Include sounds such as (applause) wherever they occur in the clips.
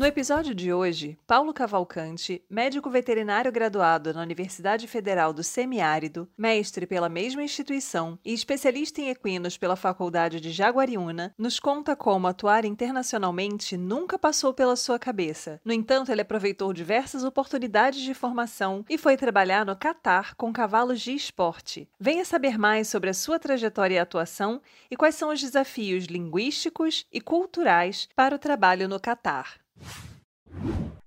No episódio de hoje, Paulo Cavalcante, médico veterinário graduado na Universidade Federal do Semiárido, mestre pela mesma instituição e especialista em equinos pela Faculdade de Jaguariúna, nos conta como atuar internacionalmente nunca passou pela sua cabeça. No entanto, ele aproveitou diversas oportunidades de formação e foi trabalhar no Catar com cavalos de esporte. Venha saber mais sobre a sua trajetória e atuação e quais são os desafios linguísticos e culturais para o trabalho no Catar.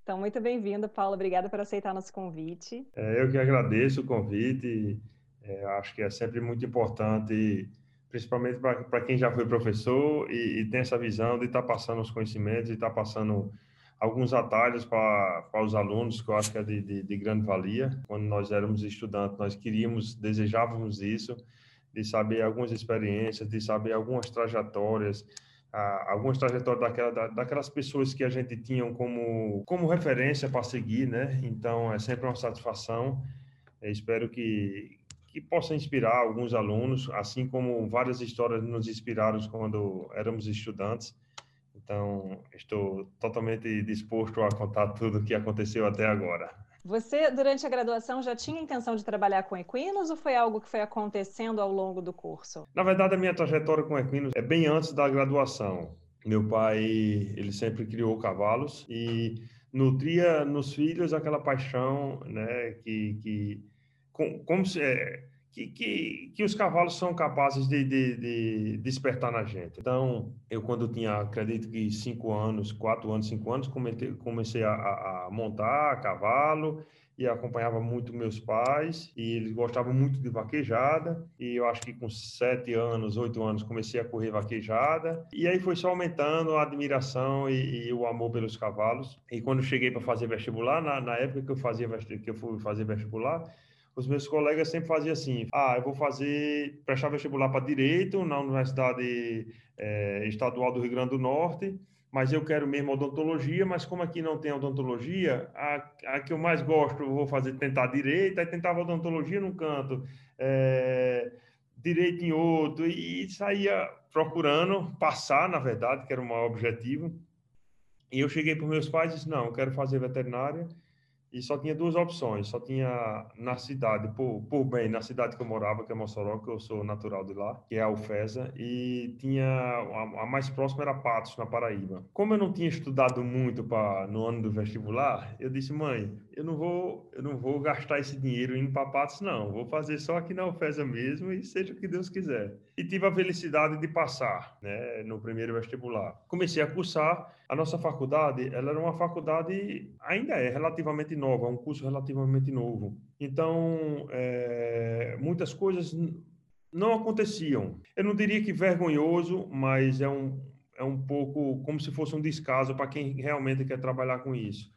Então, muito bem-vindo, Paulo. Obrigada por aceitar nosso convite. É, eu que agradeço o convite. É, acho que é sempre muito importante, principalmente para quem já foi professor e, e, tem essa visão de estar tá passando os conhecimentos e estar tá passando alguns atalhos para, os alunos, que eu acho que é de, de, de grande valia. Quando nós éramos estudantes, nós queríamos, desejávamos isso, de saber algumas experiências, de saber algumas trajetórias, algumas trajetórias daquela, daquelas pessoas que a gente tinha como, como referência para seguir, né? Então, é sempre uma satisfação. Eu espero que, que possa inspirar alguns alunos, assim como várias histórias nos inspiraram quando éramos estudantes. Então, estou totalmente disposto a contar tudo o que aconteceu até agora. Você, durante a graduação, já tinha intenção de trabalhar com equinos ou foi algo que foi acontecendo ao longo do curso? Na verdade, a minha trajetória com equinos é bem antes da graduação. Meu pai, ele sempre criou cavalos e nutria nos filhos aquela paixão, né, que, que com, como se, é, que, que, que os cavalos são capazes de, de, de, despertar na gente. Então, eu quando tinha, acredito que cinco anos, quatro anos, cinco anos, comecei, comecei a, a, montar a cavalo e acompanhava muito meus pais e eles gostavam muito de vaquejada e eu acho que com sete anos, oito anos comecei a correr vaquejada e aí foi só aumentando a admiração e, e o amor pelos cavalos e quando cheguei para fazer vestibular na, na época que eu fazia que eu fui fazer vestibular os meus colegas sempre faziam assim: ah, eu vou fazer, prestar vestibular para direito na Universidade é, Estadual do Rio Grande do Norte, mas eu quero mesmo odontologia, mas como aqui não tem odontologia, a, a que eu mais gosto, eu vou fazer tentar direito, aí tentava odontologia num canto, é, direito em outro, e saía procurando passar, na verdade, que era o maior objetivo. E eu cheguei para meus pais e disse: não, eu quero fazer veterinária e só tinha duas opções. Só tinha na cidade, por, por bem, na cidade que eu morava, que é Mossoró, que eu sou natural de lá, que é a Alfesa, e tinha a, a mais próxima era Patos, na Paraíba. Como eu não tinha estudado muito para no ano do vestibular, eu disse, mãe, eu não vou, eu não vou gastar esse dinheiro indo para Patos, não. Vou fazer só aqui na Alfesa mesmo e seja o que Deus quiser. E tive a felicidade de passar, né, no primeiro vestibular. Comecei a cursar. A nossa faculdade, ela era uma faculdade, ainda é relativamente nova, um curso relativamente novo. Então, é, muitas coisas não aconteciam. Eu não diria que vergonhoso, mas é um, é um pouco como se fosse um descaso para quem realmente quer trabalhar com isso.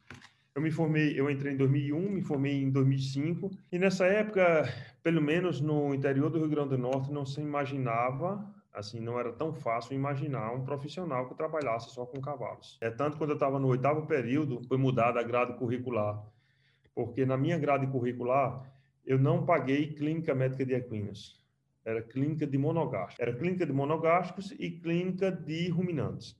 Eu me formei, eu entrei em 2001, me formei em 2005, e nessa época, pelo menos no interior do Rio Grande do Norte, não se imaginava assim, não era tão fácil imaginar um profissional que trabalhasse só com cavalos. É tanto quando eu estava no oitavo período, foi mudada a grade curricular porque na minha grade curricular eu não paguei clínica médica de equinos. Era clínica de monogástricos. Era clínica de monogástricos e clínica de ruminantes.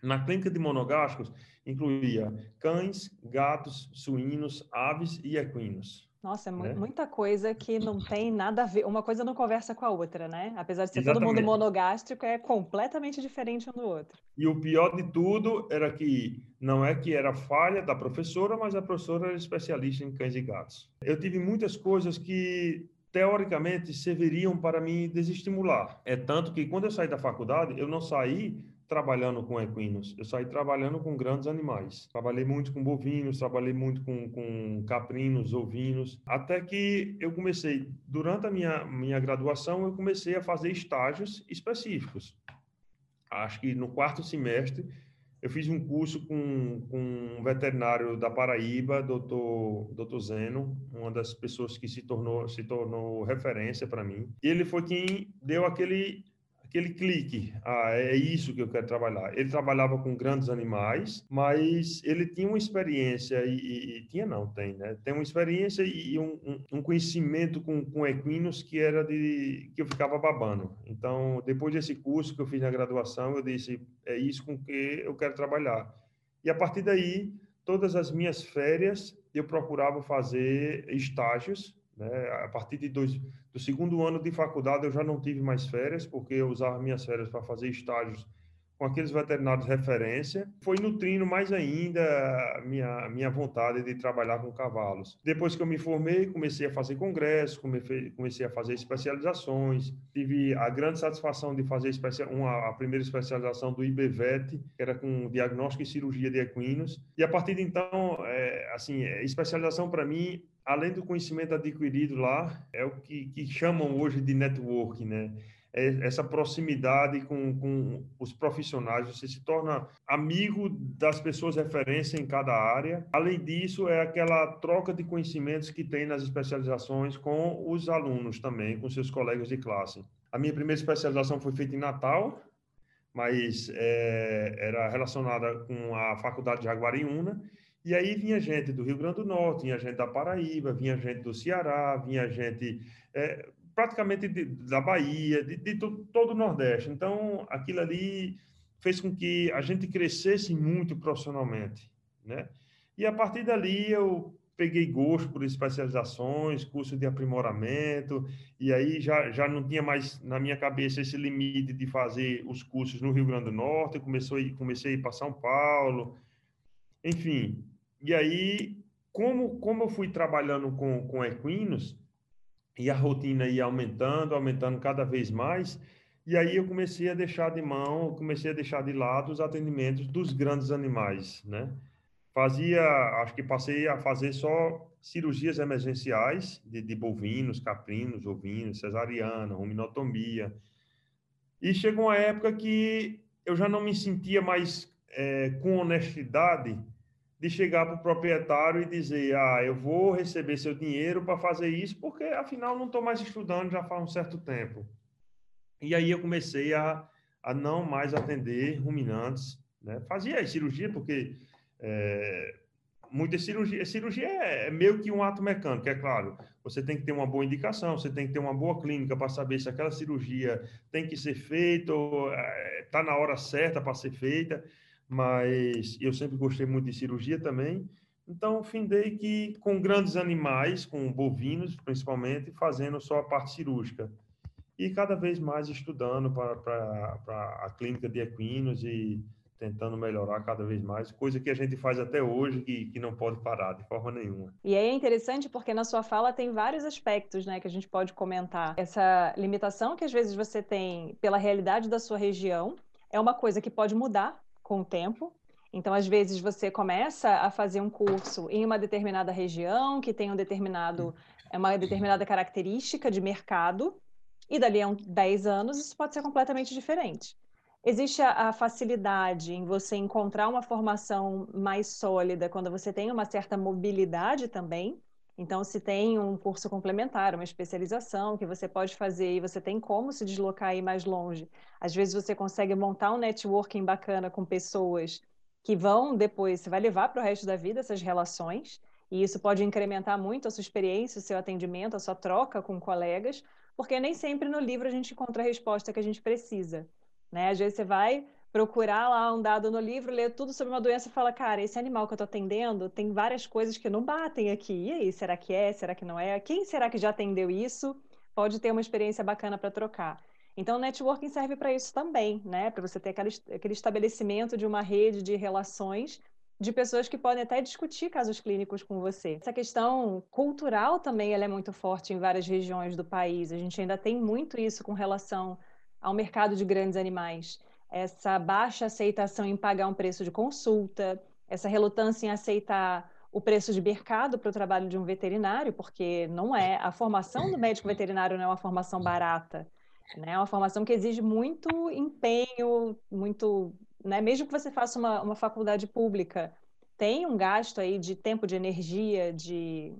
Na clínica de monogástricos incluía cães, gatos, suínos, aves e equinos. Nossa, é né? muita coisa que não tem nada a ver. Uma coisa não conversa com a outra, né? Apesar de ser Exatamente. todo mundo monogástrico, é completamente diferente um do outro. E o pior de tudo era que não é que era falha da professora, mas a professora era especialista em cães e gatos. Eu tive muitas coisas que teoricamente serviriam para me desestimular. É tanto que quando eu saí da faculdade, eu não saí trabalhando com equinos, eu saí trabalhando com grandes animais. Trabalhei muito com bovinos, trabalhei muito com, com caprinos, ovinos, até que eu comecei, durante a minha, minha graduação, eu comecei a fazer estágios específicos. acho que no quarto semestre, eu fiz um curso com, com um veterinário da Paraíba, doutor, doutor Zeno, uma das pessoas que se tornou, se tornou referência para mim. E ele foi quem deu aquele aquele clique, ah, é isso que eu quero trabalhar. Ele trabalhava com grandes animais, mas ele tinha uma experiência, e, e, e tinha não, tem, né? Tem uma experiência e um, um, um, conhecimento com, com equinos que era de, que eu ficava babando. Então, depois desse curso que eu fiz na graduação, eu disse, é isso com que eu quero trabalhar. E a partir daí, todas as minhas férias, eu procurava fazer estágios, né? A partir de dois, do segundo ano de faculdade, eu já não tive mais férias, porque eu usava minhas férias para fazer estágios com aqueles veterinários referência, foi nutrindo mais ainda a minha, minha vontade de trabalhar com cavalos. Depois que eu me formei, comecei a fazer congressos, comecei a fazer especializações, tive a grande satisfação de fazer uma, a primeira especialização do IBVET, que era com diagnóstico e cirurgia de equinos, e a partir de então, é, assim, especialização para mim além do conhecimento adquirido lá, é o que, que chamam hoje de networking, né? É essa proximidade com, com os profissionais, você se torna amigo das pessoas referência em cada área. Além disso, é aquela troca de conhecimentos que tem nas especializações com os alunos também, com seus colegas de classe. A minha primeira especialização foi feita em Natal, mas é, era relacionada com a Faculdade de Jaguariúna, e aí vinha gente do Rio Grande do Norte, vinha gente da Paraíba, vinha gente do Ceará, vinha gente é, praticamente de, da Bahia, de, de todo o Nordeste. Então, aquilo ali fez com que a gente crescesse muito profissionalmente, né? E a partir dali eu peguei gosto por especializações, curso de aprimoramento, e aí já, já não tinha mais na minha cabeça esse limite de fazer os cursos no Rio Grande do Norte, comecei, comecei a ir para São Paulo, enfim, e aí, como, como eu fui trabalhando com, com equinos, e a rotina ia aumentando, aumentando cada vez mais, e aí eu comecei a deixar de mão, comecei a deixar de lado os atendimentos dos grandes animais, né? Fazia, acho que passei a fazer só cirurgias emergenciais de, de bovinos, caprinos, ovinos, cesariana, ruminotomia. E chegou uma época que eu já não me sentia mais é, com honestidade de chegar para o proprietário e dizer: ah, eu vou receber seu dinheiro para fazer isso, porque afinal não estou mais estudando já faz um certo tempo. E aí eu comecei a, a não mais atender ruminantes. Né? Fazia cirurgia, porque é, muita cirurgia, cirurgia é, é meio que um ato mecânico, é claro. Você tem que ter uma boa indicação, você tem que ter uma boa clínica para saber se aquela cirurgia tem que ser feita está é, na hora certa para ser feita mas eu sempre gostei muito de cirurgia também. Então, findei que com grandes animais, com bovinos principalmente, fazendo só a parte cirúrgica. E cada vez mais estudando para a clínica de equinos e tentando melhorar cada vez mais, coisa que a gente faz até hoje que, que não pode parar de forma nenhuma. E aí é interessante porque na sua fala tem vários aspectos né, que a gente pode comentar. Essa limitação que às vezes você tem pela realidade da sua região é uma coisa que pode mudar com o tempo. Então, às vezes, você começa a fazer um curso em uma determinada região, que tem um determinado, é uma determinada característica de mercado, e dali a 10 anos isso pode ser completamente diferente. Existe a, a facilidade em você encontrar uma formação mais sólida quando você tem uma certa mobilidade também. Então, se tem um curso complementar, uma especialização que você pode fazer e você tem como se deslocar aí mais longe, às vezes você consegue montar um networking bacana com pessoas que vão depois, você vai levar para o resto da vida essas relações, e isso pode incrementar muito a sua experiência, o seu atendimento, a sua troca com colegas, porque nem sempre no livro a gente encontra a resposta que a gente precisa. Né? Às vezes você vai procurar lá um dado no livro, ler tudo sobre uma doença e fala, cara, esse animal que eu estou atendendo tem várias coisas que não batem aqui. E aí, será que é? Será que não é? Quem será que já atendeu isso? Pode ter uma experiência bacana para trocar. Então, o networking serve para isso também, né? Para você ter aquele, aquele estabelecimento de uma rede de relações de pessoas que podem até discutir casos clínicos com você. Essa questão cultural também ela é muito forte em várias regiões do país. A gente ainda tem muito isso com relação ao mercado de grandes animais essa baixa aceitação em pagar um preço de consulta, essa relutância em aceitar o preço de mercado para o trabalho de um veterinário, porque não é a formação do médico veterinário não é uma formação barata. né? É uma formação que exige muito empenho, muito, né? Mesmo que você faça uma, uma faculdade pública, tem um gasto aí de tempo, de energia, de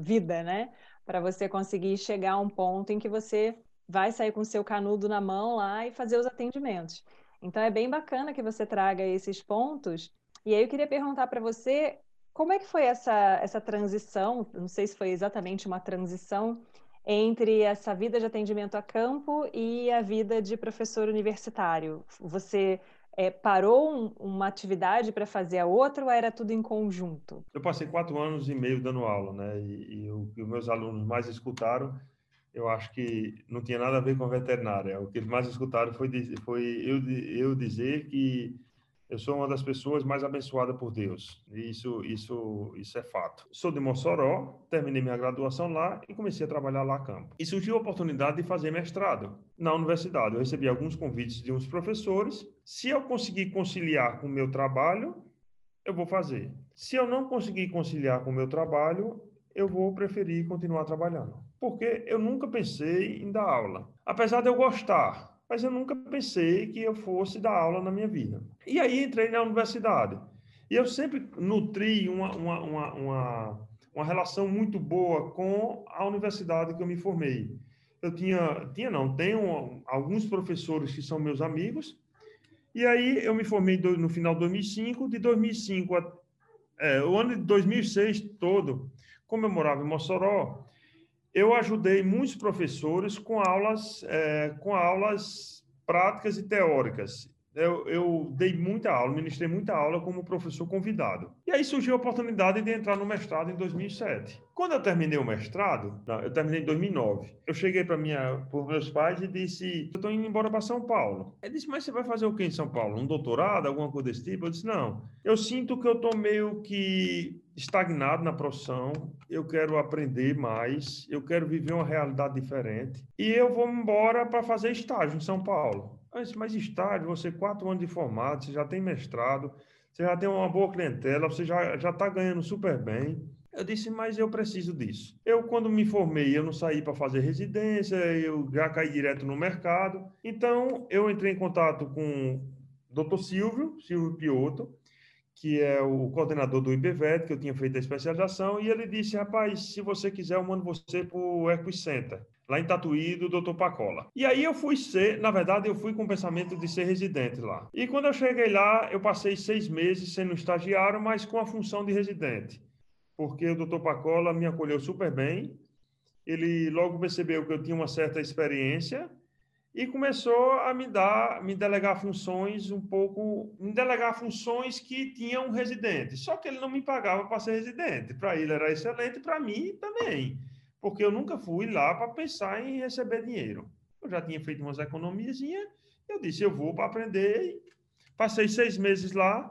vida, né? Para você conseguir chegar a um ponto em que você vai sair com seu canudo na mão lá e fazer os atendimentos. Então é bem bacana que você traga esses pontos. E aí eu queria perguntar para você como é que foi essa, essa transição? Não sei se foi exatamente uma transição entre essa vida de atendimento a campo e a vida de professor universitário. Você é, parou um, uma atividade para fazer a outra ou era tudo em conjunto? Eu passei quatro anos e meio dando aula, né? E, e o meus alunos mais escutaram, eu acho que não tinha nada a ver com a veterinária. O que eles mais escutaram foi, foi eu, eu dizer que eu sou uma das pessoas mais abençoadas por Deus. Isso, isso, isso é fato. Sou de Mossoró, terminei minha graduação lá e comecei a trabalhar lá a campo. E surgiu a oportunidade de fazer mestrado na universidade. Eu recebi alguns convites de uns professores. Se eu conseguir conciliar com o meu trabalho, eu vou fazer. Se eu não conseguir conciliar com o meu trabalho, eu vou preferir continuar trabalhando. Porque eu nunca pensei em dar aula. Apesar de eu gostar, mas eu nunca pensei que eu fosse dar aula na minha vida. E aí entrei na universidade. E eu sempre nutri uma, uma, uma, uma, uma relação muito boa com a universidade que eu me formei. Eu tinha, tinha não, tenho alguns professores que são meus amigos, e aí eu me formei no final de 2005, de 2005 a, é, o ano de 2006 todo, como eu morava em Mossoró, eu ajudei muitos professores com aulas, é, com aulas práticas e teóricas. Eu, eu, dei muita aula, ministrei muita aula como professor convidado. E aí surgiu a oportunidade de entrar no mestrado em 2007. Quando eu terminei o mestrado, eu terminei em 2009, eu cheguei para meus pais e disse: Eu estou indo embora para São Paulo. Ele disse: Mas você vai fazer o que em São Paulo? Um doutorado, alguma coisa desse tipo? Eu disse: Não. Eu sinto que eu estou meio que estagnado na profissão, eu quero aprender mais, eu quero viver uma realidade diferente e eu vou embora para fazer estágio em São Paulo. Mas, mas estágio, você quatro anos de formado, você já tem mestrado, você já tem uma boa clientela, você já está ganhando super bem. Eu disse, mas eu preciso disso. Eu, quando me formei, eu não saí para fazer residência, eu já caí direto no mercado. Então, eu entrei em contato com o Dr. Silvio, Silvio Piotto, que é o coordenador do IBVET, que eu tinha feito a especialização, e ele disse, rapaz, se você quiser, eu mando você para o Equicenter, lá em Tatuí, do Dr. Pacola. E aí eu fui ser, na verdade, eu fui com o pensamento de ser residente lá. E quando eu cheguei lá, eu passei seis meses sendo estagiário, mas com a função de residente, porque o Dr. Pacola me acolheu super bem, ele logo percebeu que eu tinha uma certa experiência, e começou a me dar, me delegar funções um pouco, me delegar funções que tinham um residente. Só que ele não me pagava para ser residente. Para ele era excelente, para mim também, porque eu nunca fui lá para pensar em receber dinheiro. Eu já tinha feito umas economias, eu disse, eu vou para aprender. Passei seis meses lá,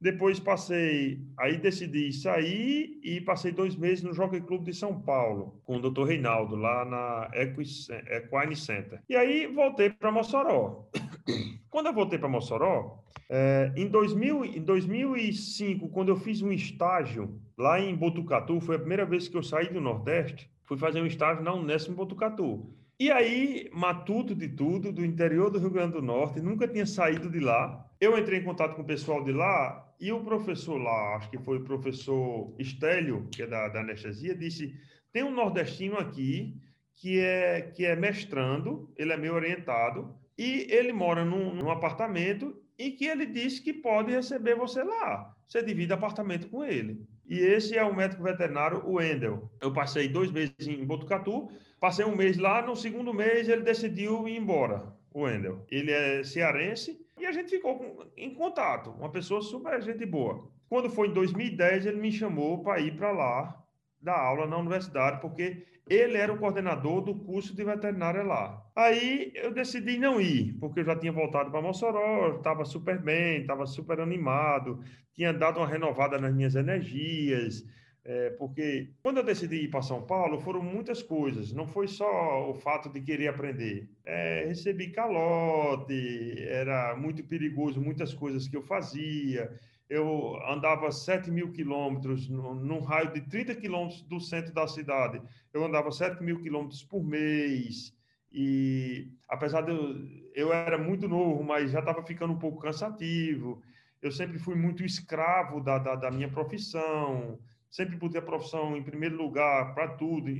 depois passei, aí decidi sair e passei dois meses no Jockey Club de São Paulo, com o Dr. Reinaldo, lá na Equine Center. E aí voltei para Mossoró. (coughs) Quando eu voltei para Mossoró, é, em, 2000, em 2005, quando eu fiz um estágio lá em Botucatu, foi a primeira vez que eu saí do Nordeste, fui fazer um estágio na Unesco em Botucatu. E aí, matuto de tudo, do interior do Rio Grande do Norte, nunca tinha saído de lá. Eu entrei em contato com o pessoal de lá e o professor lá, acho que foi o professor Estélio, que é da, da anestesia, disse: tem um nordestino aqui que é, que é mestrando, ele é meio orientado, e ele mora num, num apartamento e que ele disse que pode receber você lá. Você divide apartamento com ele. E esse é o médico veterinário, o Wendel. Eu passei dois meses em Botucatu, passei um mês lá, no segundo mês ele decidiu ir embora, o Wendel. Ele é cearense e a gente ficou em contato, uma pessoa super gente boa. Quando foi em 2010, ele me chamou para ir para lá dar aula na universidade, porque ele era o coordenador do curso de veterinária lá. Aí eu decidi não ir, porque eu já tinha voltado para Mossoró, estava super bem, estava super animado, tinha dado uma renovada nas minhas energias, é, porque quando eu decidi ir para São Paulo, foram muitas coisas. Não foi só o fato de querer aprender. É, recebi calote, era muito perigoso muitas coisas que eu fazia. Eu andava 7 mil quilômetros num raio de 30 quilômetros do centro da cidade. Eu andava 7 mil quilômetros por mês. e apesar de eu, eu era muito novo, mas já estava ficando um pouco cansativo. Eu sempre fui muito escravo da, da, da minha profissão, sempre botei a profissão em primeiro lugar para tudo,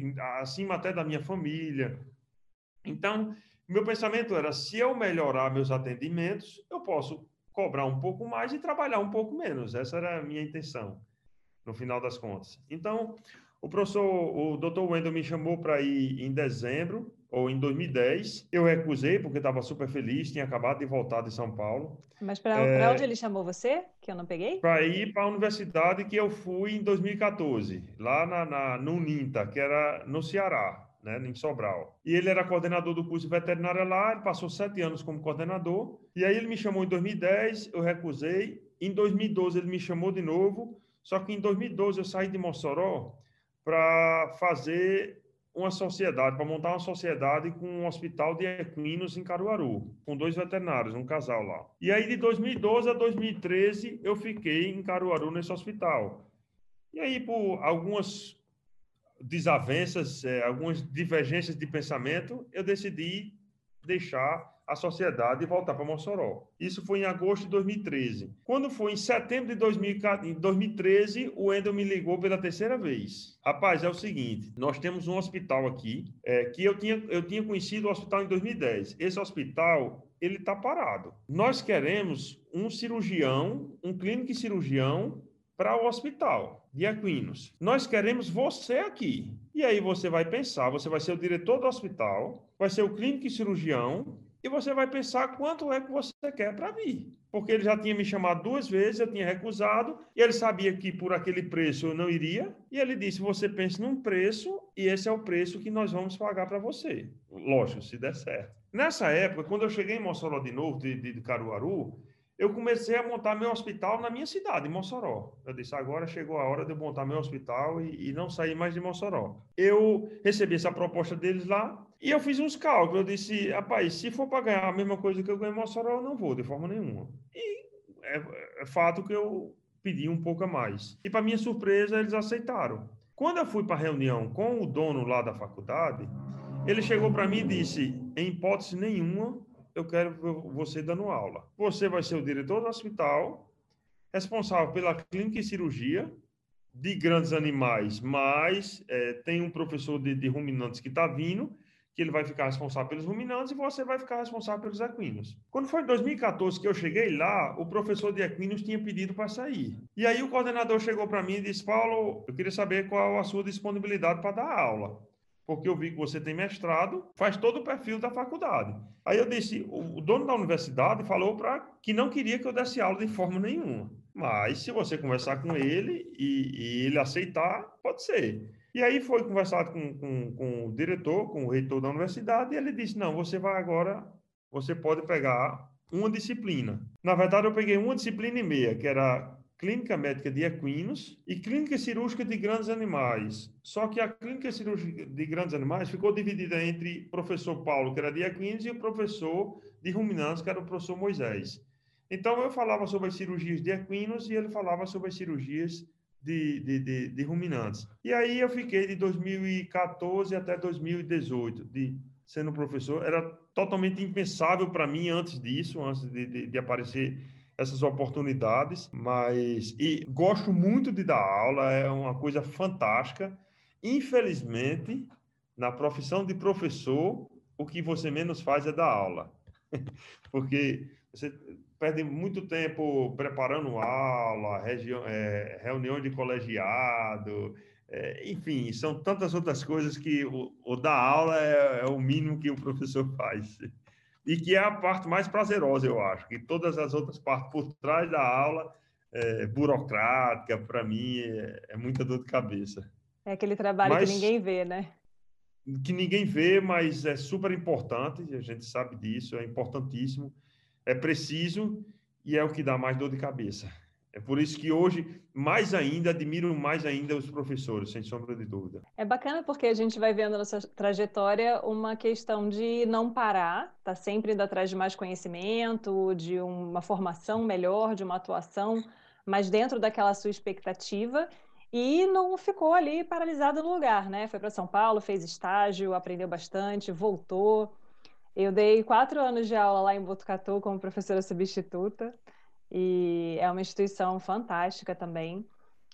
acima até da minha família. Então, meu pensamento era: se eu melhorar meus atendimentos, eu posso cobrar um pouco mais e trabalhar um pouco menos. Essa era a minha intenção, no final das contas. Então, o professor, o Dr. Wendel me chamou para ir em dezembro ou em 2010. Eu recusei porque estava super feliz, tinha acabado de voltar de São Paulo. Mas para é, onde ele chamou você, que eu não peguei? Para ir para a universidade que eu fui em 2014, lá na, na, no NINTA, que era no Ceará né, em Sobral. E ele era coordenador do curso de veterinária lá, ele passou sete anos como coordenador. E aí ele me chamou em 2010, eu recusei. Em 2012 ele me chamou de novo, só que em 2012 eu saí de Mossoró para fazer uma sociedade, para montar uma sociedade com um hospital de equinos em Caruaru, com dois veterinários, um casal lá. E aí de 2012 a 2013 eu fiquei em Caruaru nesse hospital. E aí por algumas desavenças, é, algumas divergências de pensamento, eu decidi deixar a sociedade e voltar para Mossoró. Isso foi em agosto de 2013. Quando foi em setembro de 2013, o Wendel me ligou pela terceira vez. Rapaz, é o seguinte, nós temos um hospital aqui, é, que eu tinha, eu tinha conhecido o hospital em 2010. Esse hospital, ele está parado. Nós queremos um cirurgião, um clínico cirurgião para o hospital de equinos. Nós queremos você aqui. E aí você vai pensar, você vai ser o diretor do hospital, vai ser o clínico e cirurgião, e você vai pensar quanto é que você quer para vir. Porque ele já tinha me chamado duas vezes, eu tinha recusado, e ele sabia que por aquele preço eu não iria, e ele disse: Você pense num preço, e esse é o preço que nós vamos pagar para você. Lógico, se der certo. Nessa época, quando eu cheguei em Mossoró de novo, de, de Caruaru, eu comecei a montar meu hospital na minha cidade, em Mossoró. Eu disse, agora chegou a hora de eu montar meu hospital e, e, não sair mais de Mossoró. Eu recebi essa proposta deles lá e eu fiz uns cálculos. Eu disse, rapaz, se for para ganhar a mesma coisa que eu ganho em Mossoró, eu não vou, de forma nenhuma. E é, é fato que eu pedi um pouco a mais. E para minha surpresa, eles aceitaram. Quando eu fui para a reunião com o dono lá da faculdade, ele chegou para mim e disse, em hipótese nenhuma, eu quero você dando aula. Você vai ser o diretor do hospital, responsável pela clínica e cirurgia de grandes animais, mas é, tem um professor de, de ruminantes que está vindo, que ele vai ficar responsável pelos ruminantes e você vai ficar responsável pelos equinos. Quando foi em 2014 que eu cheguei lá, o professor de equinos tinha pedido para sair. E aí o coordenador chegou para mim e disse: Paulo, eu queria saber qual a sua disponibilidade para dar aula porque eu vi que você tem mestrado, faz todo o perfil da faculdade. Aí eu disse, o dono da universidade falou para que não queria que eu desse aula de forma nenhuma. Mas se você conversar com ele e, e ele aceitar, pode ser. E aí foi conversado com, com, com, o diretor, com o reitor da universidade, e ele disse: não, você vai agora, você pode pegar uma disciplina. Na verdade, eu peguei uma disciplina e meia, que era clínica médica de equinos e clínica cirúrgica de grandes animais. Só que a clínica cirúrgica de grandes animais ficou dividida entre o professor Paulo, que era de equinos, e o professor de ruminantes, que era o professor Moisés. Então, eu falava sobre as cirurgias de equinos e ele falava sobre as cirurgias de, de, de, de ruminantes. E aí eu fiquei de 2014 até 2018 de sendo professor. Era totalmente impensável para mim antes disso, antes de, de, aparecer essas oportunidades, mas e gosto muito de dar aula, é uma coisa fantástica. Infelizmente, na profissão de professor, o que você menos faz é dar aula. (laughs) Porque você perde muito tempo preparando aula, é, reunião de colegiado, é, enfim, são tantas outras coisas que o, o dar aula é, é, o mínimo que o professor (laughs) faz e que é a parte mais prazerosa, eu acho, que todas as outras partes por trás da aula, é, burocrática, para mim, é, é, muita dor de cabeça. É aquele trabalho mas, que ninguém vê, né? Que ninguém vê, mas é super importante, a gente sabe disso, é importantíssimo, é preciso e é o que dá mais dor de cabeça. É por isso que hoje, mais ainda, admiro mais ainda os professores, sem sombra de dúvida. É bacana porque a gente vai vendo nessa trajetória uma questão de não parar, tá sempre indo atrás de mais conhecimento, de uma formação melhor, de uma atuação, mas dentro daquela sua expectativa e não ficou ali paralisado no lugar, né? Foi para São Paulo, fez estágio, aprendeu bastante, voltou Eu dei quatro anos de aula lá em Botucatu como professora substituta e é uma instituição fantástica também.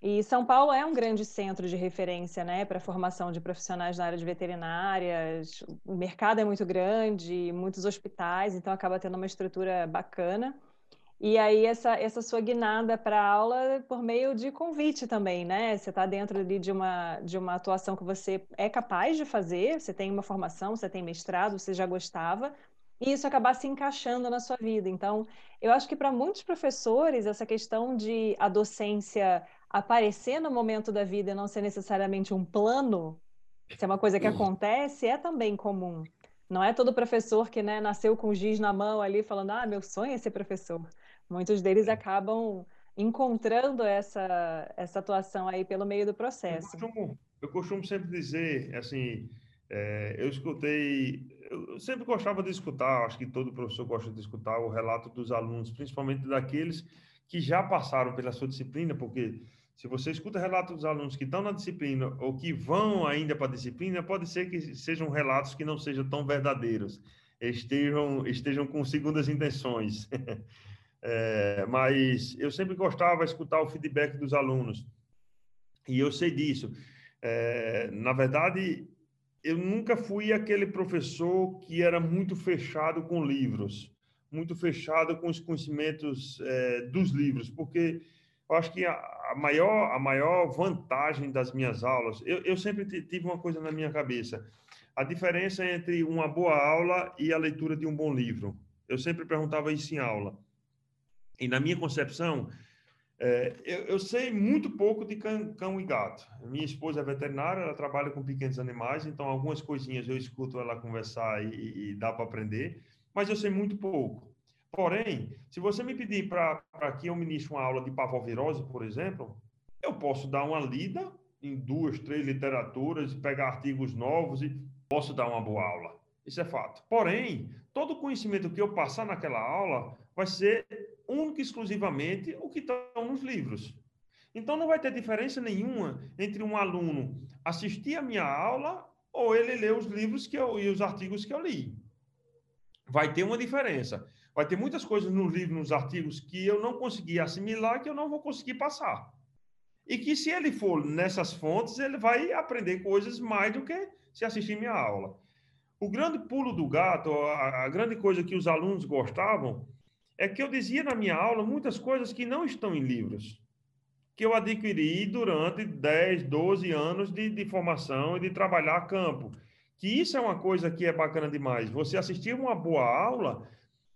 E São Paulo é um grande centro de referência, né, para a formação de profissionais na área de veterinárias. O mercado é muito grande, muitos hospitais, então acaba tendo uma estrutura bacana. E aí essa, essa sua guinada para aula por meio de convite também, né? Você está dentro ali de uma, de uma atuação que você é capaz de fazer, você tem uma formação, você tem mestrado, você já gostava, e isso acabar se encaixando na sua vida. Então, eu acho que para muitos professores, essa questão de a docência aparecer no momento da vida e não ser necessariamente um plano, se é uma coisa que acontece, é também comum. Não é todo professor que né, nasceu com giz na mão ali falando, ah, meu sonho é ser professor. Muitos deles acabam encontrando essa, essa atuação aí pelo meio do processo. Eu costumo, eu costumo sempre dizer, assim, é, eu escutei, eu sempre gostava de escutar, acho que todo professor gosta de escutar o relato dos alunos, principalmente daqueles que já passaram pela sua disciplina, porque se você escuta relatos dos alunos que estão na disciplina ou que vão ainda para a disciplina, pode ser que sejam relatos que não sejam tão verdadeiros, estejam, estejam com segundas intenções. é, (laughs) mas eu sempre gostava de escutar o feedback dos alunos, e eu sei disso. É, na verdade, eu nunca fui aquele professor que era muito fechado com livros, muito fechado com os conhecimentos é, dos livros, porque eu acho que a, a, maior, a maior vantagem das minhas aulas, eu, eu sempre tive uma coisa na minha cabeça, a diferença entre uma boa aula e a leitura de um bom livro. Eu sempre perguntava isso em aula. E na minha concepção, é, eu, eu, sei muito pouco de cão, cão, e gato. Minha esposa é veterinária, ela trabalha com pequenos animais, então algumas coisinhas eu escuto ela conversar e, e dá para aprender, mas eu sei muito pouco. Porém, se você me pedir para que eu ministre uma aula de pavovirose, por exemplo, eu posso dar uma lida em duas, três literaturas, pegar artigos novos e posso dar uma boa aula. Isso é fato. Porém, todo o conhecimento que eu passar naquela aula vai ser único e exclusivamente o que está nos livros. Então, não vai ter diferença nenhuma entre um aluno assistir a minha aula ou ele ler os livros que eu, e os artigos que eu li. Vai ter uma diferença. Vai ter muitas coisas no livro, nos artigos, que eu não consegui assimilar, que eu não vou conseguir passar. E que se ele for nessas fontes, ele vai aprender coisas mais do que se assistir minha aula. O grande pulo do gato, a, a grande coisa que os alunos gostavam, é que eu dizia na minha aula muitas coisas que não estão em livros, que eu adquiri durante 10, 12 anos de, de formação e de trabalhar a campo. Que isso é uma coisa que é bacana demais. Você assistir uma boa aula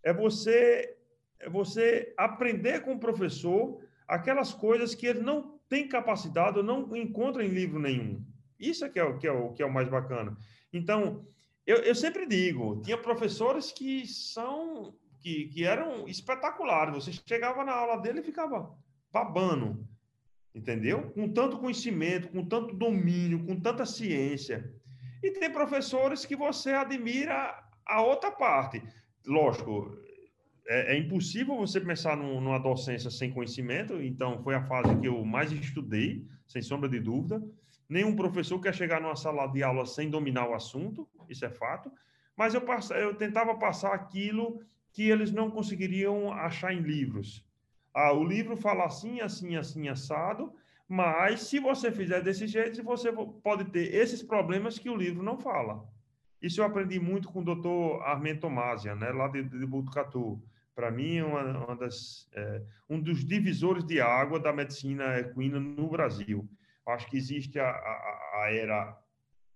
é você é você aprender com o professor aquelas coisas que ele não tem capacidade ou não encontra em livro nenhum. Isso é que é o que é o, que é o mais bacana. Então, eu, eu sempre digo, tinha professores que são que, que eram espetaculares. Você chegava na aula dele e ficava babando, entendeu? Com tanto conhecimento, com tanto domínio, com tanta ciência. E tem professores que você admira a outra parte lógico, é, é impossível você pensar num, numa docência sem conhecimento, então foi a fase que eu mais estudei, sem sombra de dúvida. Nenhum professor quer chegar numa sala de aula sem dominar o assunto, isso é fato, mas eu, pass... eu tentava passar aquilo que eles não conseguiriam achar em livros. Ah, o livro fala assim, assim, assim, assado, mas se você fizer desse jeito, você pode ter esses problemas que o livro não fala. Isso eu aprendi muito com o doutor Armen Tomásia, né, lá de, de. Para mim, é uma, uma das, é, um dos divisores de água da medicina equina no Brasil. Acho que existe a, a, a era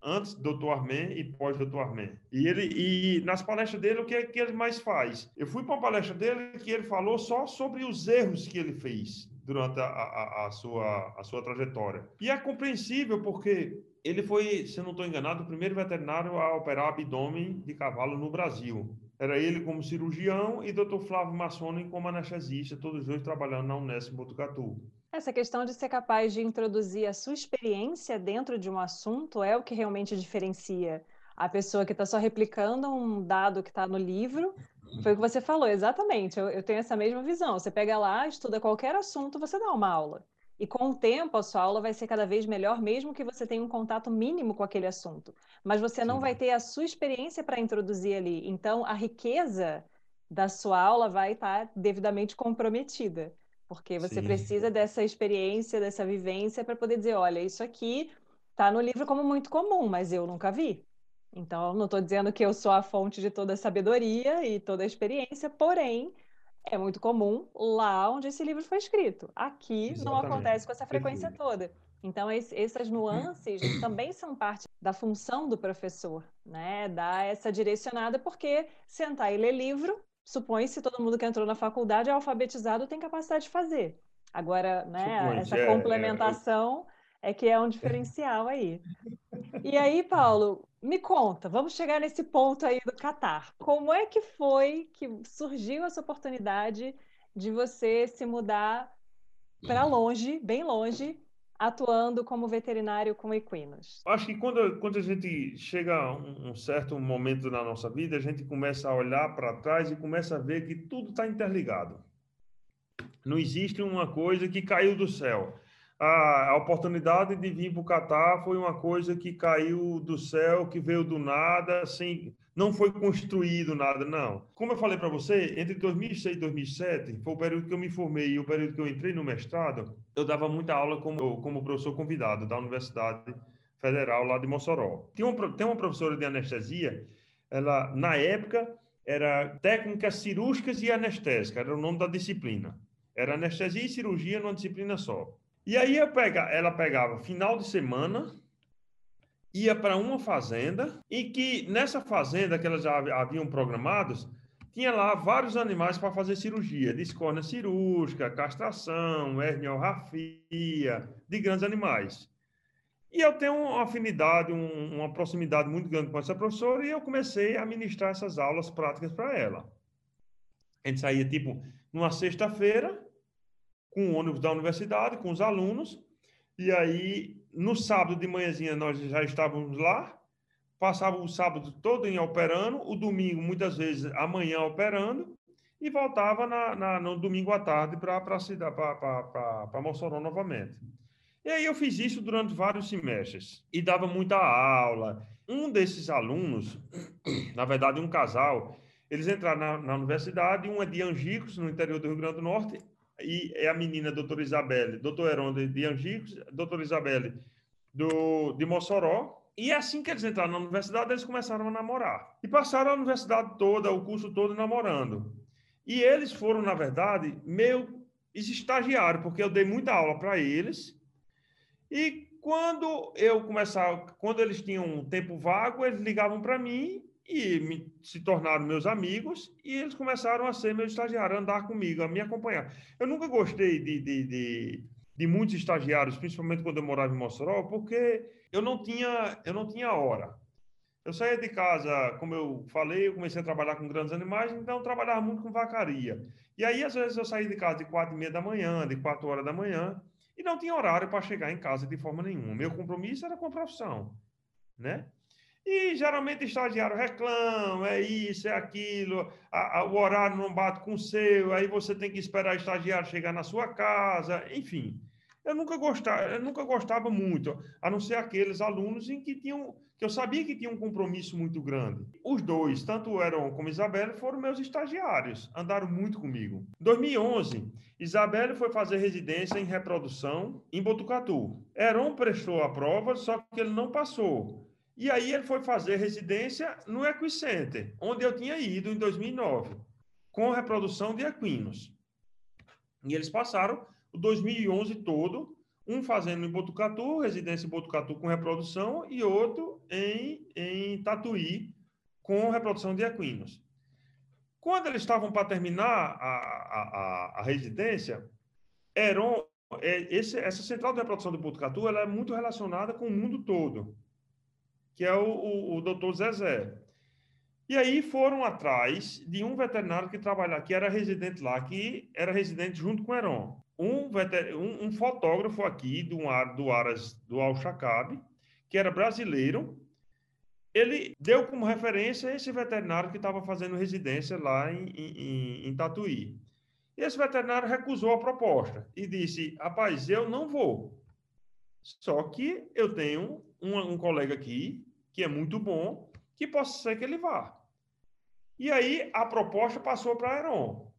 antes doutor Armen e pós doutor Armen. E ele e nas palestras dele o que é que ele mais faz? Eu fui para uma palestra dele que ele falou só sobre os erros que ele fez durante a, a, a sua a sua trajetória. E é compreensível porque ele foi, se não estou enganado, o primeiro veterinário a operar abdômen de cavalo no Brasil. Era ele como cirurgião e Dr. Flávio Massoni como anestesista, todos os dois trabalhando na Unesp Botucatu. Essa questão de ser capaz de introduzir a sua experiência dentro de um assunto é o que realmente diferencia a pessoa que está só replicando um dado que está no livro. Foi o que você falou, exatamente. Eu, eu tenho essa mesma visão. Você pega lá, estuda qualquer assunto, você dá uma aula. E com o tempo, a sua aula vai ser cada vez melhor, mesmo que você tenha um contato mínimo com aquele assunto. Mas você não Sim. vai ter a sua experiência para introduzir ali. Então, a riqueza da sua aula vai estar devidamente comprometida. Porque você Sim. precisa dessa experiência, dessa vivência para poder dizer, olha, isso aqui está no livro como muito comum, mas eu nunca vi. Então, não estou dizendo que eu sou a fonte de toda a sabedoria e toda a experiência, porém, é muito comum lá onde esse livro foi escrito. Aqui Exatamente. não acontece com essa frequência toda. Então, essas nuances também são parte da função do professor, né? Dar essa direcionada, porque sentar e ler livro, supõe-se todo mundo que entrou na faculdade é alfabetizado tem capacidade de fazer. Agora, né, essa é, complementação é, é... é que é um diferencial aí. E aí, Paulo, me conta, vamos chegar nesse ponto aí do Catar. Como é que foi que surgiu essa oportunidade de você se mudar para longe, bem longe, atuando como veterinário com equinos? Acho que quando, quando a gente chega a um, certo momento na nossa vida, a gente começa a olhar para trás e começa a ver que tudo está interligado. Não existe uma coisa que caiu do céu a, a oportunidade de vir para o Catar foi uma coisa que caiu do céu, que veio do nada, assim, não foi construído nada, não. Como eu falei para você, entre 2006 e 2007, foi o período que eu me formei e o período que eu entrei no mestrado, eu dava muita aula como, como professor convidado da Universidade Federal lá de Mossoró. Tem uma, tem uma professora de anestesia, ela, na época, era técnicas cirúrgicas e anestésicas, era o nome da disciplina. Era anestesia e cirurgia numa disciplina só. E aí eu pega, ela pegava final de semana, ia para uma fazenda, e que nessa fazenda que elas já haviam programados, tinha lá vários animais para fazer cirurgia, de escórnia cirúrgica, castração, herniorrafia, de grandes animais. E eu tenho uma afinidade, um, uma proximidade muito grande com essa professora, e eu comecei a ministrar essas aulas práticas para ela. A gente saía, tipo, numa sexta-feira, com o ônibus da universidade, com os alunos, e aí no sábado de manhãzinha nós já estávamos lá, passava o sábado todo em operando, o domingo muitas vezes amanhã operando, e voltava na, na no domingo à tarde para Mossoró novamente. E aí eu fiz isso durante vários semestres e dava muita aula. Um desses alunos, (clears throat) na verdade um casal, eles entraram na, na universidade, um é de Angicos, no interior do Rio Grande do Norte, e é a menina doutora Isabelle, doutor Heron de Angicos, doutora Isabelle do, de Mossoró. E é assim que eles entraram na universidade, eles começaram a namorar. E passaram a universidade toda, o curso todo namorando. E eles foram, na verdade, meio estagiários, porque eu dei muita aula para eles. E quando eu começava, quando eles tinham um tempo vago, eles ligavam para mim e me, se tornaram meus amigos e eles começaram a ser meus estagiários, a andar comigo, a me acompanhar. Eu nunca gostei de, de, de, de, muitos estagiários, principalmente quando eu morava em Mossoró, porque eu não tinha, eu não tinha hora. Eu saía de casa, como eu falei, eu comecei a trabalhar com grandes animais, então eu trabalhava muito com vacaria. E aí, às vezes, eu saía de casa de quatro e meia da manhã, de quatro horas da manhã, e não tinha horário para chegar em casa de forma nenhuma. Meu compromisso era com a profissão, né? E geralmente estagiário reclama, é isso, é aquilo, a, a, o horário não bate com o seu, aí você tem que esperar o estagiário chegar na sua casa, enfim. Eu nunca gostava, eu nunca gostava muito, a não ser aqueles alunos em que tinham, que eu sabia que tinham um compromisso muito grande. Os dois, tanto o Heron como Isabelle, foram meus estagiários, andaram muito comigo. Em 2011, Isabelle foi fazer residência em reprodução em Botucatu. Heron prestou a prova, só que ele não passou. E aí ele foi fazer residência no Equicenter, onde eu tinha ido em 2009, com reprodução de equinos. E eles passaram o 2011 todo, um fazendo em Botucatu, residência em Botucatu com reprodução, e outro em, em Tatuí, com reprodução de equinos. Quando eles estavam para terminar a, a, a, a residência, é, esse, essa central de reprodução de Botucatu ela é muito relacionada com o mundo todo que é o, o, o doutor Zezé. E aí foram atrás de um veterinário que trabalhava, que era residente lá, que era residente junto com o Heron. Um, veter, um, um fotógrafo aqui do, do Aras do Al-Shakab, que era brasileiro, ele deu como referência esse veterinário que estava fazendo residência lá em, em, em Tatuí. E esse veterinário recusou a proposta e disse: rapaz, eu não vou. Só que eu tenho um, um colega aqui que é muito bom, que possa ser que ele vá. E aí a proposta passou para Heron.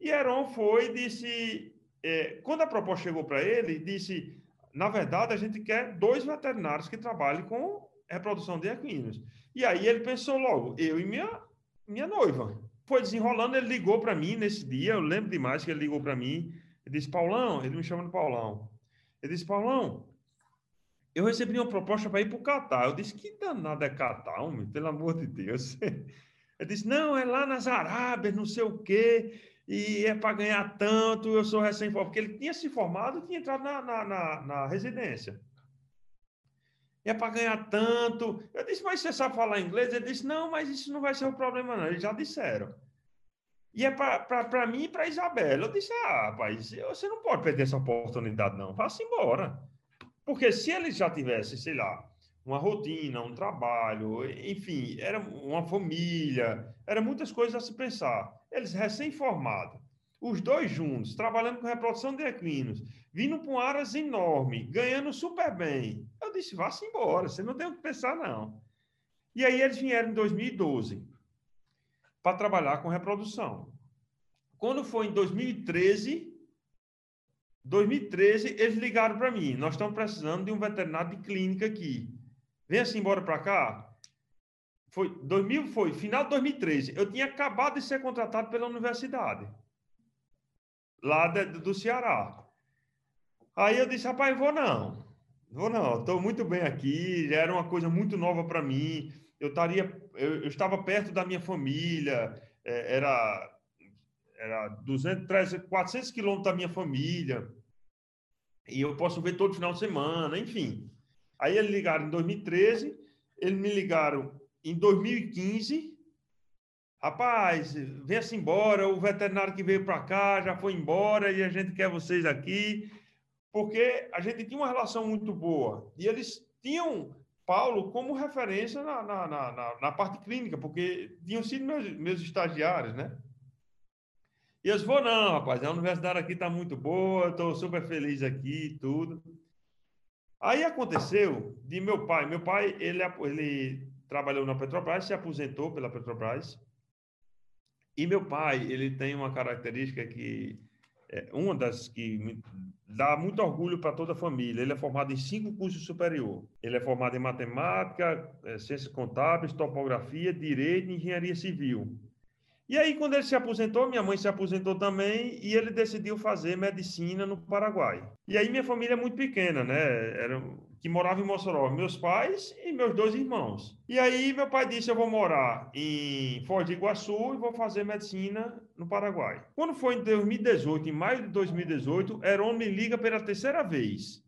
E Heron foi e disse: é, quando a proposta chegou para ele, disse: na verdade, a gente quer dois veterinários que trabalhem com reprodução de equinos. E aí ele pensou logo: eu e minha, minha noiva. Foi desenrolando, ele ligou para mim nesse dia, eu lembro demais que ele ligou para mim. Ele disse: Paulão, ele me chama de Paulão. Ele disse: Paulão, eu recebi uma proposta para ir para o Catar. Eu disse: que danado é Catar, homem? Pelo amor de Deus. (laughs) Ele disse: não, é lá nas Arábias, não sei o quê e é para ganhar tanto, eu sou recém-formado, porque ele tinha se formado e tinha entrado na, na, na, na residência. É para ganhar tanto. Eu disse, mas você sabe falar inglês? Ele disse, não, mas isso não vai ser o um problema, não. Eles já disseram. E é para mim e para Isabela. Eu disse, ah, rapaz, você não pode perder essa oportunidade, não. Vá-se embora. Porque se eles já tivessem, sei lá, uma rotina, um trabalho, enfim, era uma família, era muitas coisas a se pensar. Eles recém-formados, os dois juntos, trabalhando com reprodução de equinos, vindo para um aras enorme, ganhando super bem. Eu disse, vá-se embora, você não tem o que pensar, não. E aí eles vieram em 2012 para trabalhar com reprodução. Quando foi em 2013, 2013, eles ligaram para mim, nós estamos precisando de um veterinário de clínica aqui. Venha-se embora para cá. Foi 2000, foi final de 2013. Eu tinha acabado de ser contratado pela universidade lá de, do Ceará. Aí eu disse, rapaz, vou não. Vou não, estou muito bem aqui, já era uma coisa muito nova para mim. Eu, estaria, eu, eu, estava perto da minha família, é, era, era 200, 300, 400 quilômetros da minha família, e eu posso ver todo final de semana, enfim. Aí eles ligaram em 2013, eles me ligaram em 2015. Rapaz, venha-se embora, o veterinário que veio para cá já foi embora e a gente quer vocês aqui, porque a gente tinha uma relação muito boa. E eles tinham Paulo como referência na, na, na, na parte clínica, porque tinham sido meus, meus estagiários, né? E eu vou, não, rapaz, a universidade aqui está muito boa, estou super feliz aqui e tudo. Aí aconteceu de meu pai. Meu pai, ele, ele trabalhou na Petrobras, se aposentou pela Petrobras. E meu pai, ele tem uma característica que é uma das que dá muito orgulho para toda a família. Ele é formado em cinco cursos superior. Ele é formado em matemática, é, ciências contábeis, topografia, direito e engenharia civil. E aí, quando ele se aposentou, minha mãe se aposentou também e ele decidiu fazer medicina no Paraguai. E aí, minha família é muito pequena, né? Era, que morava em Mossoró, meus pais e meus dois irmãos. E aí, meu pai disse: Eu vou morar em Foz do Iguaçu e vou fazer medicina no Paraguai. Quando foi em 2018, em maio de 2018, Heron me liga pela terceira vez.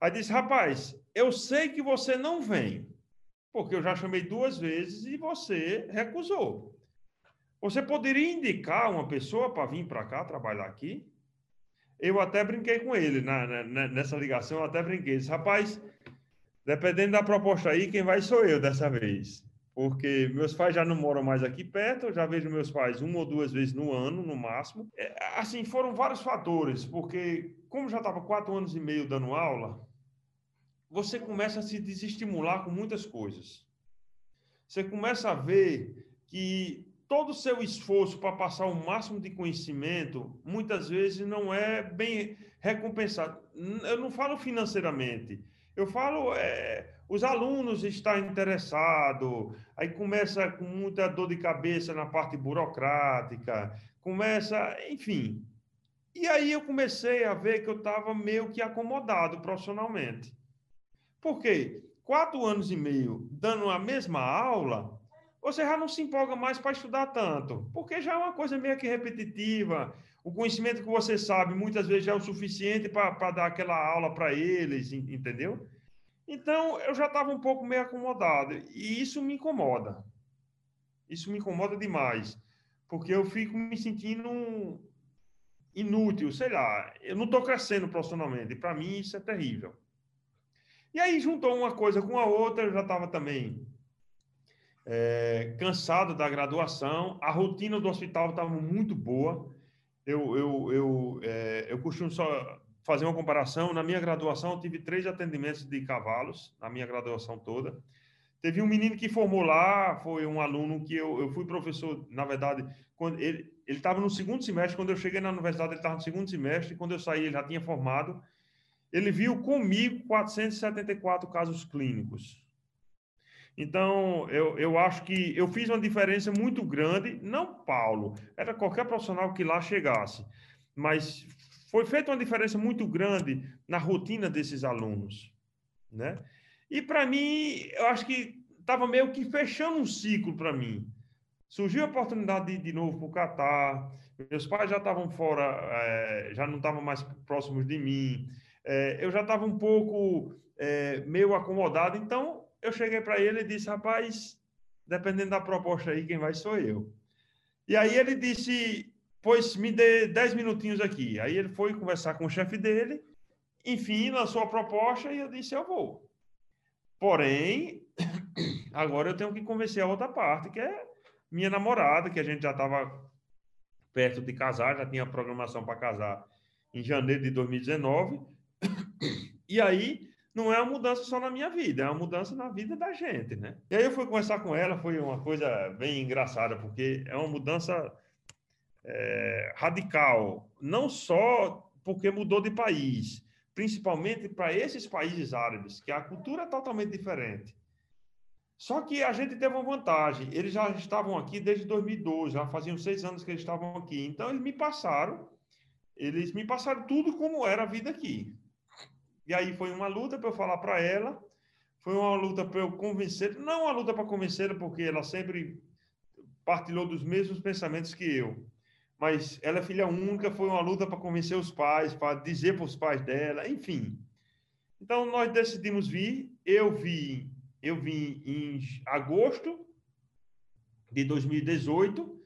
Aí disse: Rapaz, eu sei que você não vem, porque eu já chamei duas vezes e você recusou. Você poderia indicar uma pessoa para vir para cá trabalhar aqui? Eu até brinquei com ele na, na, nessa ligação, eu até brinquei. Disse, Rapaz, dependendo da proposta aí, quem vai sou eu dessa vez. Porque meus pais já não moram mais aqui perto, eu já vejo meus pais uma ou duas vezes no ano, no máximo. É, assim, foram vários fatores, porque como já estava quatro anos e meio dando aula, você começa a se desestimular com muitas coisas. Você começa a ver que todo o seu esforço para passar o máximo de conhecimento, muitas vezes não é bem recompensado. Eu não falo financeiramente, eu falo é, os alunos estão interessados, aí começa com muita dor de cabeça na parte burocrática, começa, enfim. E aí eu comecei a ver que eu estava meio que acomodado profissionalmente. Por quê? Quatro anos e meio dando a mesma aula, você já não se empolga mais para estudar tanto, porque já é uma coisa meio que repetitiva. O conhecimento que você sabe muitas vezes já é o suficiente para dar aquela aula para eles, entendeu? Então, eu já estava um pouco meio acomodado, e isso me incomoda. Isso me incomoda demais, porque eu fico me sentindo inútil, sei lá, eu não estou crescendo profissionalmente, para mim isso é terrível. E aí juntou uma coisa com a outra, eu já estava também é, cansado da graduação, a rotina do hospital estava muito boa. eu, eu, eu, é, eu costumo só fazer uma comparação. Na minha graduação, eu tive três atendimentos de cavalos, na minha graduação toda. Teve um menino que formou lá, foi um aluno que eu, eu fui professor, na verdade, quando ele estava no segundo semestre, quando eu cheguei na universidade, ele estava no segundo semestre, quando eu saí, ele já tinha formado. Ele viu comigo 474 casos clínicos. Então, eu, eu acho que eu fiz uma diferença muito grande, não Paulo, era qualquer profissional que lá chegasse, mas foi feita uma diferença muito grande na rotina desses alunos, né? E para mim, eu acho que estava meio que fechando um ciclo para mim. Surgiu a oportunidade de ir de novo para o Catar, meus pais já estavam fora, é, já não estavam mais próximos de mim, é, eu já estava um pouco é, meio acomodado, então eu cheguei para ele e disse, rapaz, dependendo da proposta aí, quem vai sou eu. E aí ele disse, pois me dê 10 minutinhos aqui. Aí ele foi conversar com o chefe dele, enfim, lançou a proposta e eu disse, eu vou. Porém, (coughs) agora eu tenho que convencer a outra parte, que é minha namorada, que a gente já estava perto de casar, já tinha programação para casar em janeiro de 2019. (coughs) E aí, não é uma mudança só na minha vida, é uma mudança na vida da gente, né? E aí eu fui conversar com ela, foi uma coisa bem engraçada, porque é uma mudança é, radical, não só porque mudou de país, principalmente para esses países árabes, que a cultura é totalmente diferente. Só que a gente teve uma vantagem, eles já estavam aqui desde 2012, já faziam seis anos que eles estavam aqui. Então, eles me passaram, eles me passaram tudo como era a vida aqui. E aí foi uma luta para eu falar para ela, foi uma luta para eu convencer, não uma luta para convencê-la, porque ela sempre partilhou dos mesmos pensamentos que eu mas ela é filha única, foi uma luta para convencer os pais, para dizer para os pais dela, enfim. Então nós decidimos vir, eu vim, eu vim em agosto de 2018,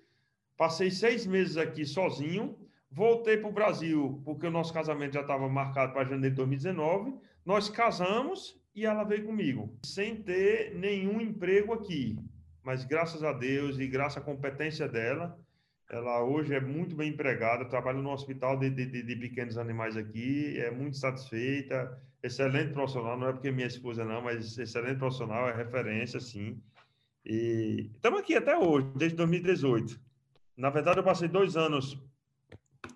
passei seis meses aqui sozinho, voltei para o Brasil porque o nosso casamento já estava marcado para janeiro de 2019, nós casamos e ela veio comigo, sem ter nenhum emprego aqui, mas graças a Deus e graças à competência dela, ela hoje é muito bem empregada, trabalha no hospital de, de, de, pequenos animais aqui, é muito satisfeita, excelente profissional, não é porque minha esposa não, mas excelente profissional, é referência, sim. E estamos aqui até hoje, desde 2018. Na verdade, eu passei dois anos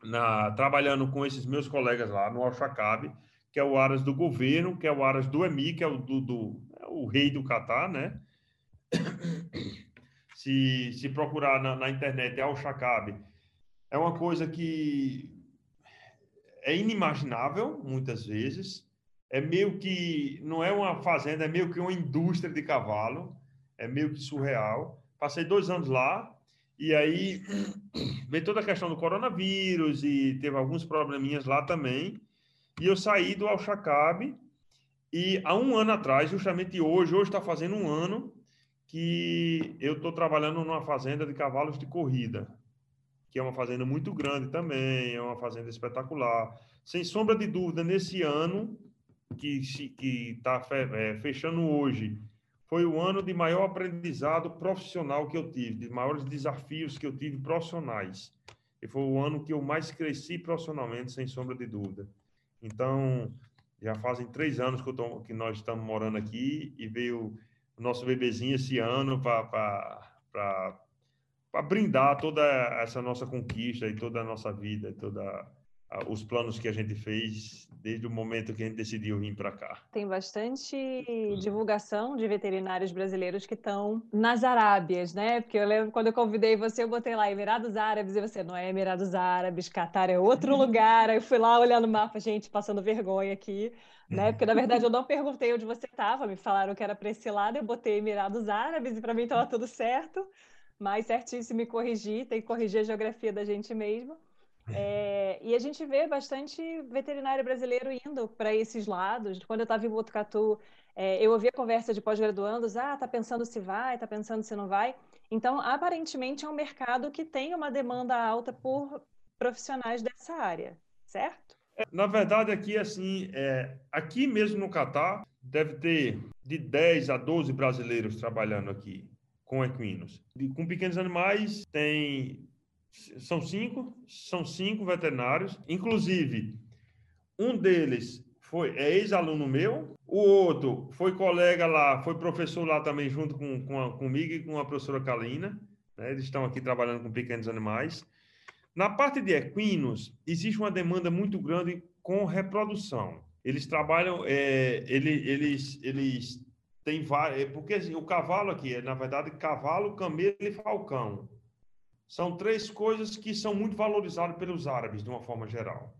na, trabalhando com esses meus colegas lá no Al-Shakab, que é o Aras do governo, que é o Aras do EMI, que é o, do, do é o rei do Catar, né? (coughs) se, se procurar na, na internet é Al-Shakab, é uma coisa que é inimaginável, muitas vezes. É meio que, não é uma fazenda, é meio que uma indústria de cavalo. É meio que surreal. Passei dois anos lá, e aí veio toda a questão do coronavírus e teve alguns probleminhas lá também. E eu saí do Al-Shakab e há um ano atrás, justamente hoje, hoje está fazendo um ano, que eu estou trabalhando numa fazenda de cavalos de corrida, que é uma fazenda muito grande também, é uma fazenda espetacular. Sem sombra de dúvida, nesse ano que está é, fechando hoje, foi o ano de maior aprendizado profissional que eu tive, de maiores desafios que eu tive profissionais. E foi o ano que eu mais cresci profissionalmente, sem sombra de dúvida. Então, já fazem três anos que, tô, que nós estamos morando aqui e veio nosso bebezinho esse ano para brindar toda essa nossa conquista e toda a nossa vida, toda os planos que a gente fez desde o momento que a gente decidiu vir para cá. Tem bastante divulgação de veterinários brasileiros que estão nas Arábias, né? Porque eu lembro quando eu convidei você, eu botei lá Emirados Árabes e você não é Emirados Árabes, Catar é outro lugar. Aí eu fui lá olhando o mapa, gente, passando vergonha aqui, né? Porque na verdade eu não perguntei onde você estava, me falaram que era para esse lado, eu botei Emirados Árabes e para mim estava tudo certo. Mas certíssimo me corrigir, tem que corrigir a geografia da gente mesmo. É, e a gente vê bastante veterinário brasileiro indo para esses lados. Quando eu estava em Botucatu, é, eu ouvia conversa de pós-graduandos, ah, tá pensando se vai, tá pensando se não vai. Então, aparentemente, é um mercado que tem uma demanda alta por profissionais dessa área, certo? É, na verdade, aqui, assim, é, aqui mesmo no Catar, deve ter de 10 a 12 brasileiros trabalhando aqui com equinos. com pequenos animais, tem São cinco, são cinco veterinários, inclusive um deles foi é ex-aluno meu, o outro foi colega lá, foi professor lá também junto com, com a, comigo e com a professora Kalina. Né? Eles estão aqui trabalhando com pequenos animais. Na parte de equinos, existe uma demanda muito grande com reprodução. Eles trabalham, é, ele, eles, eles têm vários, é, porque assim, o cavalo aqui é, na verdade, cavalo, camelo e falcão. São três coisas que são muito valorizadas pelos árabes, de uma forma geral.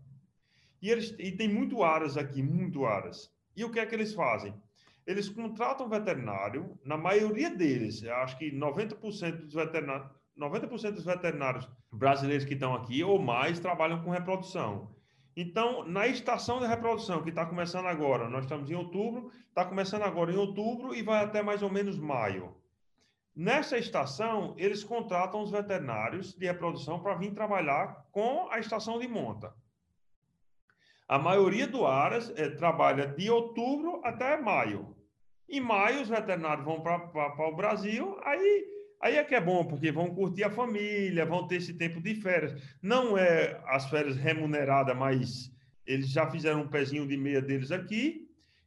E, eles, e tem muito aras aqui, muito aras. E o que é que eles fazem? Eles contratam veterinário, na maioria deles, acho que 90% dos veterinários, 90% dos veterinários brasileiros que estão aqui ou mais trabalham com reprodução. Então, na estação de reprodução, que está começando agora, nós estamos em outubro, está começando agora em outubro e vai até mais ou menos maio. Nessa estação, eles contratam os veterinários de reprodução para vir trabalhar com a estação de monta. A maioria do Aras é, trabalha de outubro até maio. Em maio, os veterinários vão para o Brasil, aí, aí é que é bom, porque vão curtir a família, vão ter esse tempo de férias. Não é as férias remuneradas, mas eles já fizeram um pezinho de meia deles aqui,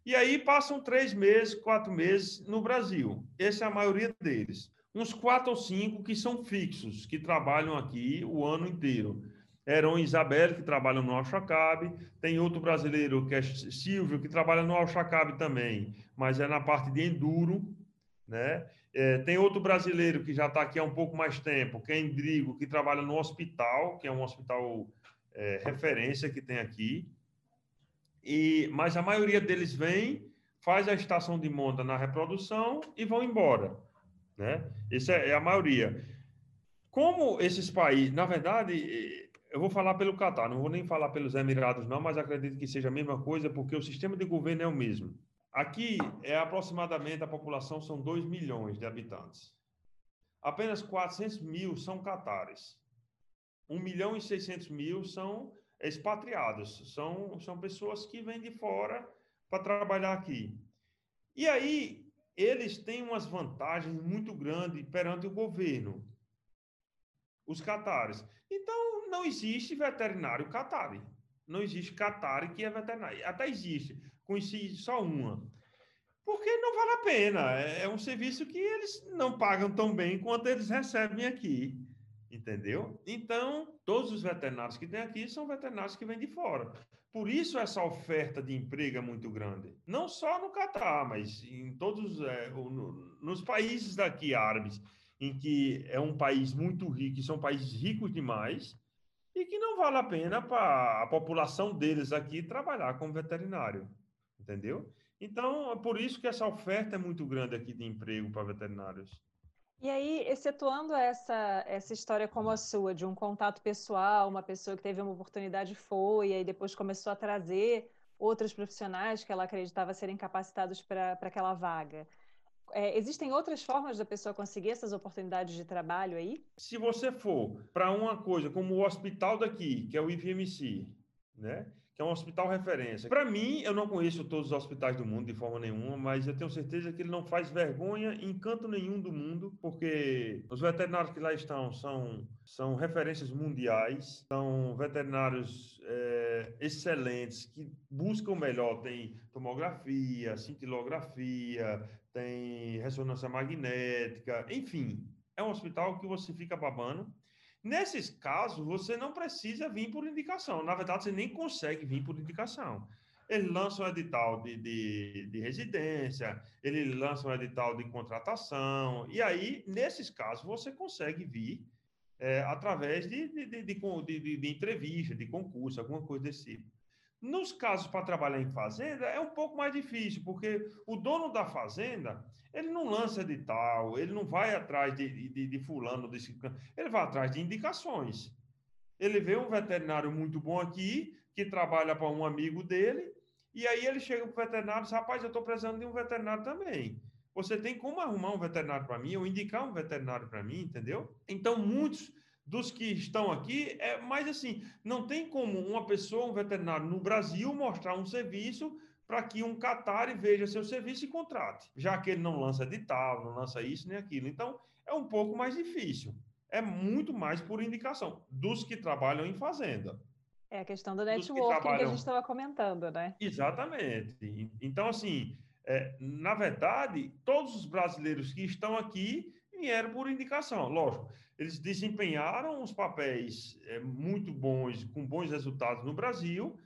e aí passam três meses, quatro meses no Brasil. Essa é a maioria deles. Uns quatro ou cinco que são fixos, que trabalham aqui o ano inteiro. Heron e Isabel, que trabalham no Alchacabe. Tem outro brasileiro, que é Silvio, que trabalha no Alchacabe também, mas é na parte de enduro. Né? É, tem outro brasileiro que já está aqui há um pouco mais tempo, que é Endrigo, que trabalha no hospital, que é um hospital é, referência que tem aqui. E, mas a maioria deles vem, faz a estação de monta na reprodução e vão embora. Né? Isso é, é a maioria. Como esses países, na verdade, eu vou falar pelo Catar, não vou nem falar pelos Emirados, não, mas acredito que seja a mesma coisa, porque o sistema de governo é o mesmo. Aqui é aproximadamente a população são 2 milhões de habitantes. Apenas 400 mil são catares. 1 milhão e 600 mil são expatriados, são, são pessoas que vêm de fora para trabalhar aqui. E aí, eles têm umas vantagens muito grandes perante o governo, os catares. Então, não existe veterinário catari. Não existe catari que é veterinário. Até existe, conheci só uma. Porque não vale a pena. É, é um serviço que eles não pagam tão bem quanto eles recebem aqui. Entendeu? Então, todos os veterinários que tem aqui são veterinários que vêm de fora. Por isso essa oferta de emprego é muito grande. Não só no Catar, mas em todos é, no, nos países daqui árabes, em que é um país muito rico, são países ricos demais, e que não vale a pena para a população deles aqui trabalhar como veterinário, entendeu? Então, é por isso que essa oferta é muito grande aqui de emprego para veterinários. E aí, excetuando essa, essa história como a sua, de um contato pessoal, uma pessoa que teve uma oportunidade foi, e aí depois começou a trazer outros profissionais que ela acreditava serem capacitados para aquela vaga. É, existem outras formas da pessoa conseguir essas oportunidades de trabalho aí? Se você for para uma coisa como o hospital daqui, que é o IVMC, né? Que é um hospital referência. Para mim, eu não conheço todos os hospitais do mundo de forma nenhuma, mas eu tenho certeza que ele não faz vergonha em canto nenhum do mundo, porque os veterinários que lá estão são, são referências mundiais, são veterinários é, excelentes que buscam o melhor. Tem tomografia, cintilografia, tem ressonância magnética, enfim, é um hospital que você fica babando. Nesses casos, você não precisa vir por indicação. Na verdade, você nem consegue vir por indicação. Ele lança um edital de, de, de residência, ele lança um edital de contratação, e aí, nesses casos, você consegue vir é, através de, de, de, de, entrevista, de concurso, alguma coisa desse tipo. Nos casos para trabalhar em fazenda, é um pouco mais difícil, porque o dono da fazenda, ele não lança edital, ele não vai atrás de, de, de fulano, desse, ele vai atrás de indicações. Ele vê um veterinário muito bom aqui, que trabalha para um amigo dele, e aí ele chega para o veterinário e diz, rapaz, eu estou precisando de um veterinário também. Você tem como arrumar um veterinário para mim, ou indicar um veterinário para mim, entendeu? Então, muitos dos que estão aqui, é mais assim, não tem como uma pessoa, um veterinário no Brasil, mostrar um serviço para que um Qatar veja seu serviço e contrate, já que ele não lança edital, não lança isso nem aquilo. Então, é um pouco mais difícil. é muito mais por indicação dos que trabalham em fazenda. É a questão do networking que, trabalham... que, a gente estava comentando, né? Exatamente. Então, assim, é, na verdade, todos os brasileiros que estão aqui vieram por indicação. Lógico, eles desempenharam os papéis é, muito bons, com bons resultados no Brasil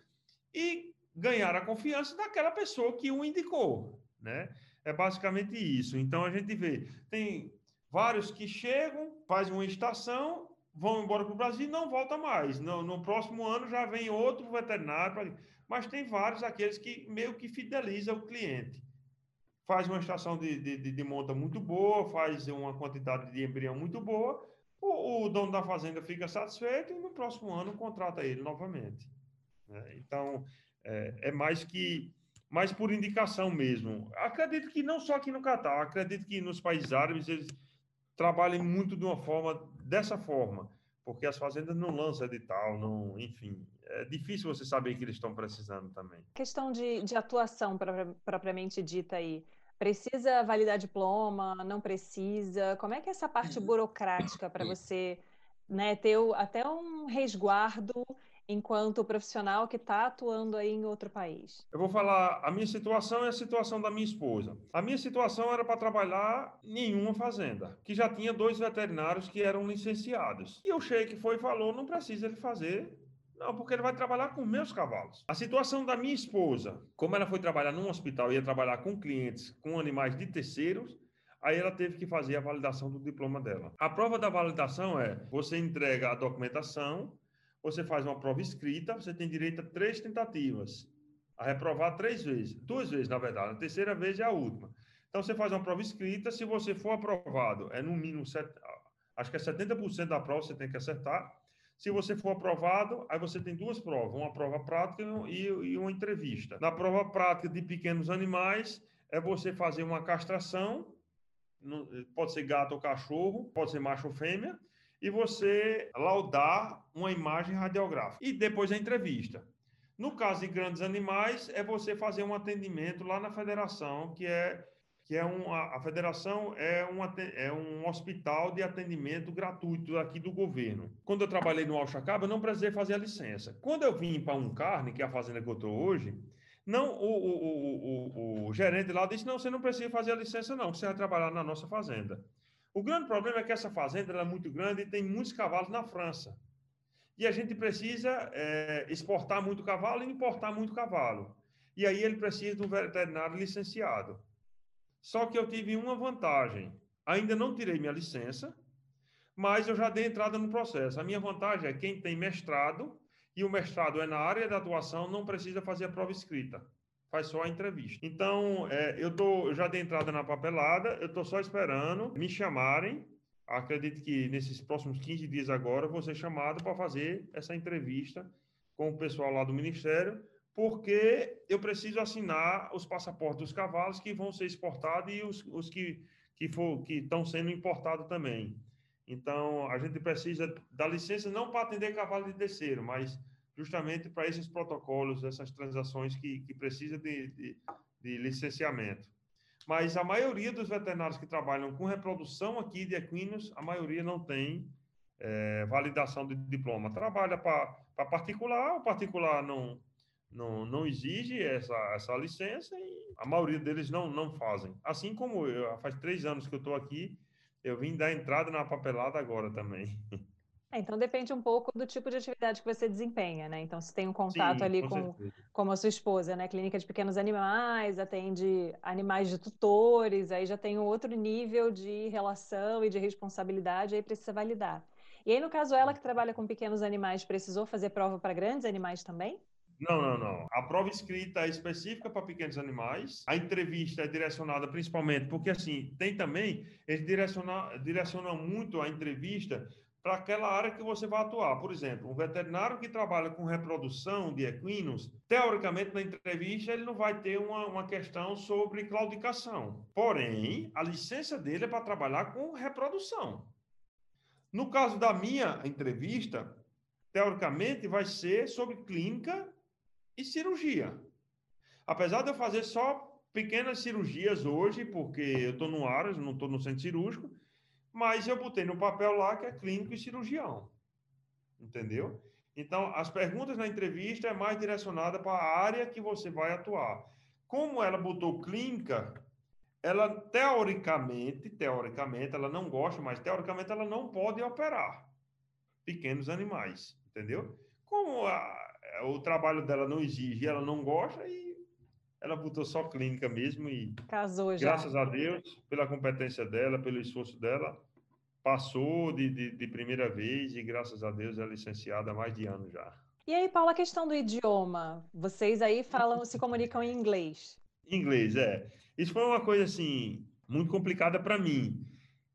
e ganharam a confiança daquela pessoa que o indicou, né? É basicamente isso. Então, a gente vê, tem vários que chegam, fazem uma estação, vão embora para o Brasil e não voltam mais. No, no próximo ano já vem outro veterinário. Mas tem vários aqueles que meio que fidelizam o cliente faz uma estação de, de, de, monta muito boa, faz uma quantidade de embrião muito boa, o, o, dono da fazenda fica satisfeito e no próximo ano contrata ele novamente. Né? Então, é, é, mais que mais por indicação mesmo. Acredito que não só aqui no Catar, acredito que nos países árabes eles trabalhem muito de uma forma dessa forma, porque as fazendas não lançam edital, não, enfim, é difícil você saber que eles estão precisando também. Questão de, de atuação propriamente dita aí. Precisa validar diploma? Não precisa? Como é que é essa parte burocrática para você né, ter até um resguardo enquanto profissional que está atuando aí em outro país? Eu vou falar, a minha situação é a situação da minha esposa. A minha situação era para trabalhar em uma fazenda, que já tinha dois veterinários que eram licenciados. E o Sheik foi e falou, não precisa ele fazer não, porque ele vai trabalhar com meus cavalos. A situação da minha esposa, como ela foi trabalhar num hospital, ia trabalhar com clientes, com animais de terceiros, aí ela teve que fazer a validação do diploma dela. A prova da validação é: você entrega a documentação, você faz uma prova escrita, você tem direito a três tentativas, a reprovar três vezes, duas vezes, na verdade, a terceira vez é a última. Então você faz uma prova escrita, se você for aprovado, é no mínimo, set... acho que é 70% da prova você tem que acertar. Se você for aprovado, aí você tem duas provas, uma prova prática e, e uma entrevista. Na prova prática de pequenos animais, é você fazer uma castração, pode ser gato ou cachorro, pode ser macho ou fêmea, e você laudar uma imagem radiográfica. E depois a entrevista. No caso de grandes animais, é você fazer um atendimento lá na federação, que é que é um, a, federação é um, é um hospital de atendimento gratuito aqui do governo. Quando eu trabalhei no Alchacaba, eu não precisei fazer a licença. Quando eu vim para um carne, que é a fazenda que eu estou hoje, não, o, o, o, o, gerente lá disse, não, você não precisa fazer a licença não, você vai trabalhar na nossa fazenda. O grande problema é que essa fazenda é muito grande e tem muitos cavalos na França. E a gente precisa é, exportar muito cavalo e importar muito cavalo. E aí ele precisa de um veterinário licenciado. Só que eu tive uma vantagem. Ainda não tirei minha licença, mas eu já dei entrada no processo. A minha vantagem é quem tem mestrado, e o mestrado é na área de atuação, não precisa fazer a prova escrita. Faz só a entrevista. Então, é, eu, tô, eu já dei entrada na papelada, eu estou só esperando me chamarem. Acredito que nesses próximos 15 dias agora, eu vou ser chamado para fazer essa entrevista com o pessoal lá do Ministério porque eu preciso assinar os passaportes dos cavalos que vão ser exportados e os, os que, que, for, que estão sendo importados também. Então, a gente precisa da licença não para atender cavalo de terceiro, mas justamente para esses protocolos, essas transações que, que precisam de, de, de licenciamento. Mas a maioria dos veterinários que trabalham com reprodução aqui de equinos, a maioria não tem é, validação de diploma. Trabalha para particular, o particular não, não, não exige essa, essa licença e a maioria deles não, não fazem. Assim como eu, faz três anos que eu estou aqui, eu vim dar entrada na papelada agora também. É, então depende um pouco do tipo de atividade que você desempenha, né? Então, se tem um contato Sim, ali com, com como a sua esposa, né? Clínica de pequenos animais, atende animais de tutores, aí já tem um outro nível de relação e de responsabilidade, aí precisa validar. E aí, no caso, ela que trabalha com pequenos animais, precisou fazer prova para grandes animais também? Não, não, não. A prova escrita é específica para pequenos animais. A entrevista é direcionada principalmente porque, assim, tem também, eles direcionam, direcionam muito a entrevista para aquela área que você vai atuar. Por exemplo, um veterinário que trabalha com reprodução de equinos, teoricamente, na entrevista, ele não vai ter uma, uma questão sobre claudicação. Porém, a licença dele é para trabalhar com reprodução. No caso da minha entrevista, teoricamente, vai ser sobre clínica e cirurgia. Apesar de eu fazer só pequenas cirurgias hoje, porque eu estou no ar, não estou no centro cirúrgico, mas eu botei no papel lá que é clínico e cirurgião. Entendeu? Então, as perguntas na entrevista é mais direcionada para a área que você vai atuar. Como ela botou clínica, ela teoricamente, teoricamente, ela não gosta, mas teoricamente ela não pode operar pequenos animais, entendeu? Como a, o trabalho dela não exige, ela não gosta e ela botou só clínica mesmo e casou já. Graças a Deus, pela competência dela, pelo esforço dela, passou de, de, de primeira vez e graças a Deus é licenciada há mais de ano já. E aí, Paulo, a questão do idioma. Vocês aí falam, se comunicam em inglês. Inglês, é. Isso foi uma coisa assim muito complicada para mim.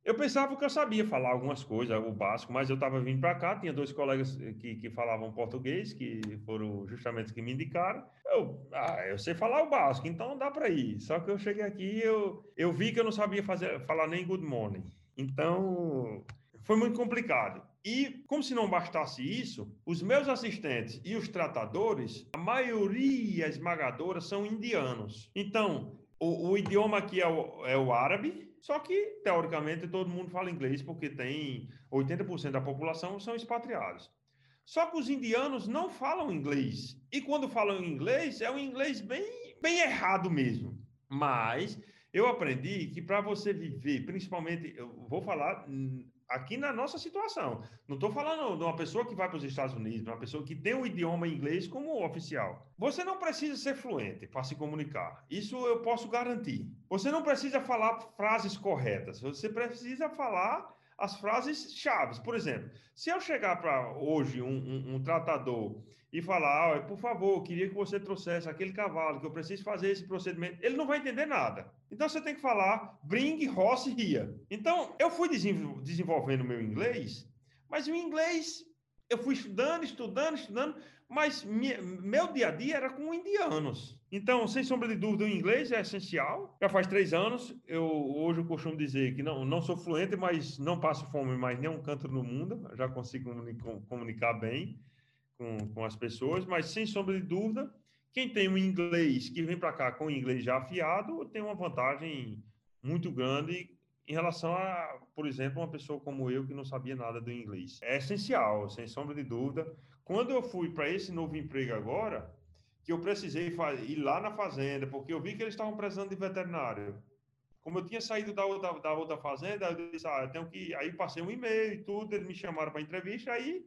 Eu pensava que eu sabia falar algumas coisas, o básico, mas eu estava vindo para cá, tinha dois colegas que, que falavam português, que foram justamente que me indicaram. Eu, ah, eu sei falar o básico, então dá para ir. Só que eu cheguei aqui eu eu vi que eu não sabia fazer, falar nem good morning. Então, foi muito complicado. E, como se não bastasse isso, os meus assistentes e os tratadores, a maioria esmagadora são indianos. Então, o, o idioma aqui é o, é o árabe, só que, teoricamente, todo mundo fala inglês, porque tem 80% da população são expatriados. Só que os indianos não falam inglês. E quando falam inglês, é um inglês bem, bem errado mesmo. Mas eu aprendi que para você viver, principalmente, eu vou falar aqui na nossa situação. Não estou falando de uma pessoa que vai para os Estados Unidos, uma pessoa que tem o idioma inglês como oficial. Você não precisa ser fluente para se comunicar. Isso eu posso garantir. Você não precisa falar frases corretas. Você precisa falar as frases chaves. Por exemplo, se eu chegar para hoje um, um, um, tratador e falar, oh, por favor, queria que você trouxesse aquele cavalo, que eu preciso fazer esse procedimento, ele não vai entender nada. Então você tem que falar, bring horse here. Então eu fui desenvolvendo meu inglês, mas o inglês eu fui estudando, estudando, estudando, mas meu dia a dia era com indianos. Então, sem sombra de dúvida, o inglês é essencial. Já faz três anos, eu hoje eu costumo dizer que não, não sou fluente, mas não passo fome mais nenhum canto no mundo. Já consigo comunicar bem com, com as pessoas, mas sem sombra de dúvida, quem tem um inglês que vem para cá com o inglês já afiado tem uma vantagem muito grande em relação a, por exemplo, uma pessoa como eu que não sabia nada do inglês. É essencial, sem sombra de dúvida. Quando eu fui para esse novo emprego agora, que eu precisei ir lá na fazenda, porque eu vi que eles estavam precisando de veterinário. Como eu tinha saído da outra, da outra fazenda, eu disse, ah, eu tenho que... Aí passei um e-mail e tudo, eles me chamaram para entrevista, aí,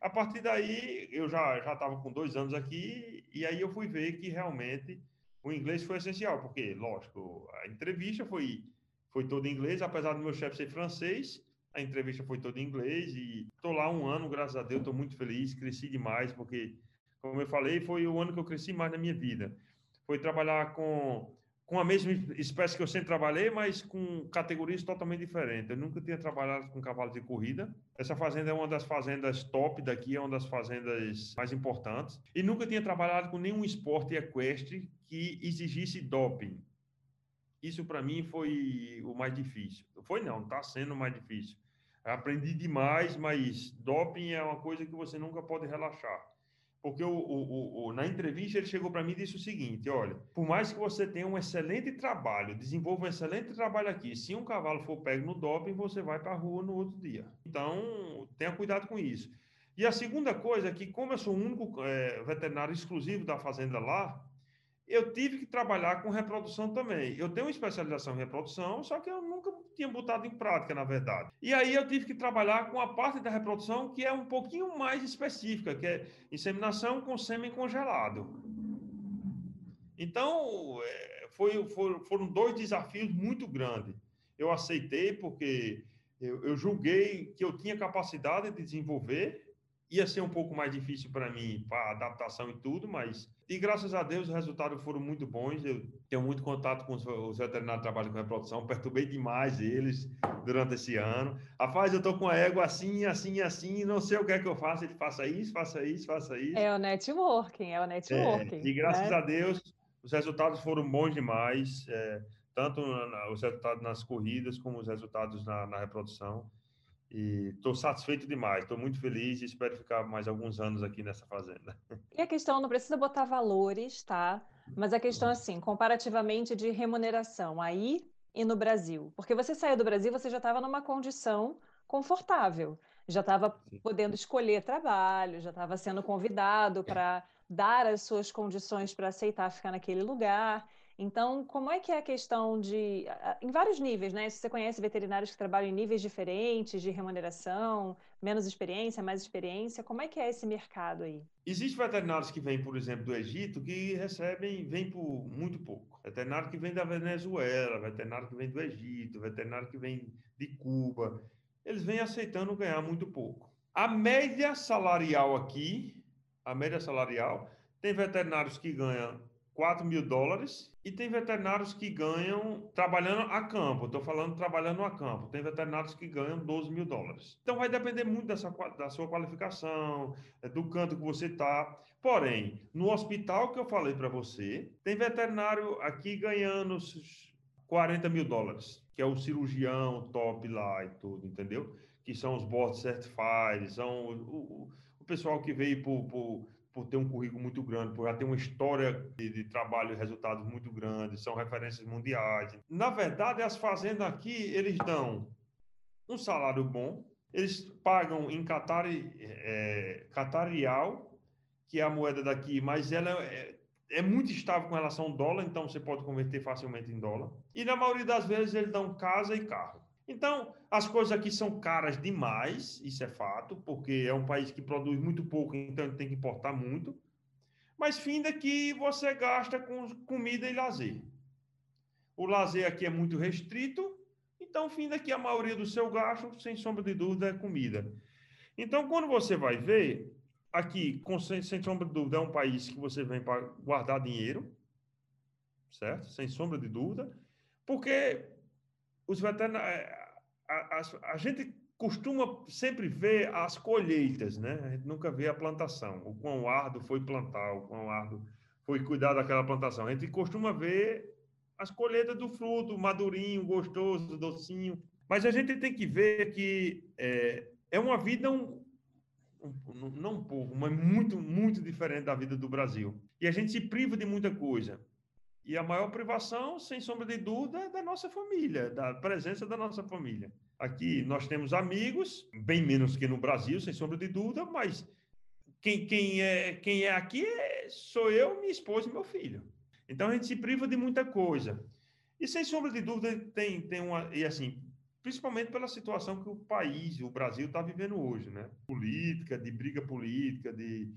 a partir daí, eu já já estava com dois anos aqui, e aí eu fui ver que realmente o inglês foi essencial, porque, lógico, a entrevista foi foi toda em inglês, apesar do meu chefe ser francês, a entrevista foi toda em inglês e estou lá um ano, graças a Deus, estou muito feliz, cresci demais, porque, como eu falei, foi o ano que eu cresci mais na minha vida. Foi trabalhar com, com a mesma espécie que eu sempre trabalhei, mas com categorias totalmente diferentes. Eu nunca tinha trabalhado com cavalos de corrida. Essa fazenda é uma das fazendas top daqui, é uma das fazendas mais importantes. E nunca tinha trabalhado com nenhum esporte equestre que exigisse doping. Isso para mim foi o mais difícil. Foi não, está sendo o mais difícil. aprendi demais, mas doping é uma coisa que você nunca pode relaxar. Porque o, o, o na entrevista ele chegou para mim e disse o seguinte: olha, por mais que você tenha um excelente trabalho, desenvolva um excelente trabalho aqui, se um cavalo for pego no doping, você vai para a rua no outro dia. Então, tenha cuidado com isso. E a segunda coisa é que, como eu sou o único é, veterinário exclusivo da fazenda lá, eu tive que trabalhar com reprodução também. Eu tenho uma especialização em reprodução, só que eu nunca tinha botado em prática, na verdade. E aí eu tive que trabalhar com a parte da reprodução que é um pouquinho mais específica, que é inseminação com sêmen congelado. Então, é, foi, foram dois desafios muito grandes. Eu aceitei porque eu, eu julguei que eu tinha capacidade de desenvolver ia ser um pouco mais difícil para mim, para adaptação e tudo, mas. E graças a Deus os resultados foram muito bons. Eu tenho muito contato com os veterinários que trabalham com reprodução, (laughs) perturbei demais eles durante esse ano. Rapaz, eu tô com a égua assim, assim, assim, não sei o que é que eu faço. Ele faça isso, faça isso, faça isso. É o networking, é o networking. É, e graças né? a Deus os resultados foram bons demais, é, tanto os resultados nas corridas como os resultados na, na reprodução. E estou satisfeito demais, estou muito feliz e espero ficar mais alguns anos aqui nessa fazenda. (laughs) E a questão, não precisa botar valores, tá? Mas a questão, assim, comparativamente de remuneração. Aí, e no Brasil? Porque você saiu do Brasil, você já estava numa condição confortável, já estava podendo escolher trabalho, já estava sendo convidado para dar as suas condições para aceitar ficar naquele lugar. Então, como é que é a questão de. Em vários níveis, né? Você conhece veterinários que trabalham em níveis diferentes de remuneração, menos experiência, mais experiência, como é que é esse mercado aí? Existem veterinários que vêm, por exemplo, do Egito, que recebem, vêm por muito pouco. Veterinário que vem da Venezuela, veterinário que vem do Egito, veterinário que vem de Cuba. Eles vêm aceitando ganhar muito pouco. A média salarial aqui, a média salarial, tem veterinários que ganham 4 mil dólares e tem veterinários que ganham trabalhando a campo. Estou falando trabalhando a campo. Tem veterinários que ganham 12 mil dólares. Então vai depender muito dessa, da sua qualificação, é, do canto que você está. Porém, no hospital que eu falei para você, tem veterinário aqui ganhando 40 mil dólares, que é o cirurgião top lá e tudo, entendeu? Que são os board certified, são o, o, o pessoal que veio por, por ter um currículo muito grande, por já ter uma história de, de, trabalho e resultados muito grandes, são referências mundiais. Na verdade, as fazendas aqui, eles dão um salário bom, eles pagam em Qatar, é, que é a moeda daqui, mas ela é, é, muito estável com relação ao dólar, então você pode converter facilmente em dólar. E na maioria das vezes eles dão casa e carro. Então, as coisas aqui são caras demais, isso é fato, porque é um país que produz muito pouco, então tem que importar muito. Mas fim que você gasta com comida e lazer. O lazer aqui é muito restrito, então fim que a maioria do seu gasto, sem sombra de dúvida, é comida. Então, quando você vai ver, aqui, sem, sem sombra de dúvida, é um país que você vem para guardar dinheiro, certo? Sem sombra de dúvida, porque os veterinários, a, a, gente costuma sempre ver as colheitas, né? A gente nunca vê a plantação, o quão árduo foi plantar, o quão árduo foi cuidar daquela plantação. A gente costuma ver as colheitas do fruto, madurinho, gostoso, docinho. Mas a gente tem que ver que é, é uma vida um, um, não um pouco, mas muito, muito diferente da vida do Brasil. E a gente se priva de muita coisa. E a maior privação, sem sombra de dúvida, é da nossa família, da presença da nossa família. Aqui nós temos amigos, bem menos que no Brasil, sem sombra de dúvida, mas quem, quem, é, quem é aqui é, sou eu, minha esposa e meu filho. Então a gente se priva de muita coisa. E sem sombra de dúvida tem, tem uma. E assim, principalmente pela situação que o país, o Brasil, está vivendo hoje, né? Política, de briga política, de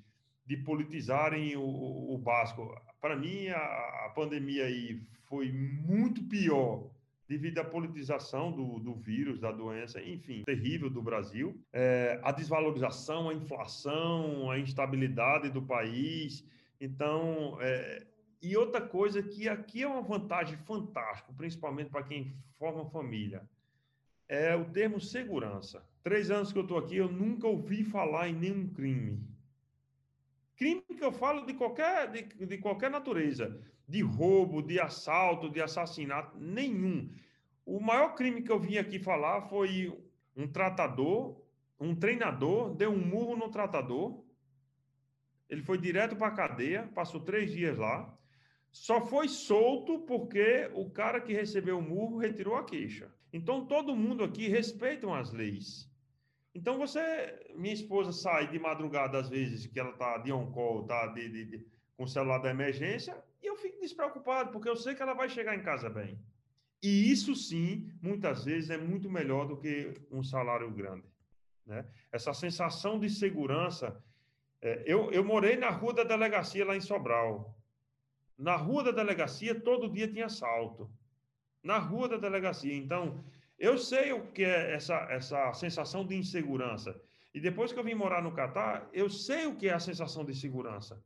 de politizarem o, o, básico. Para mim, a, a, pandemia aí foi muito pior devido à politização do, do vírus, da doença, enfim, terrível do Brasil. É, a desvalorização, a inflação, a instabilidade do país. Então, é, e outra coisa que aqui é uma vantagem fantástica, principalmente para quem forma família, é o termo segurança. Três anos que eu estou aqui, eu nunca ouvi falar em nenhum crime Crime que eu falo de qualquer, de, de qualquer natureza, de roubo, de assalto, de assassinato, nenhum. O maior crime que eu vim aqui falar foi um tratador, um treinador, deu um murro no tratador. Ele foi direto para a cadeia, passou três dias lá. Só foi solto porque o cara que recebeu o murro retirou a queixa. Então todo mundo aqui respeita as leis. Então você, minha esposa sai de madrugada às vezes que ela tá de on call, tá de, de, de, com o celular da emergência, e eu fico despreocupado porque eu sei que ela vai chegar em casa bem. E isso sim, muitas vezes é muito melhor do que um salário grande, né? Essa sensação de segurança. É, eu, eu morei na rua da delegacia lá em Sobral. Na rua da delegacia todo dia tinha assalto. Na rua da delegacia, então eu sei o que é essa, essa sensação de insegurança. E depois que eu vim morar no Catar, eu sei o que é a sensação de segurança.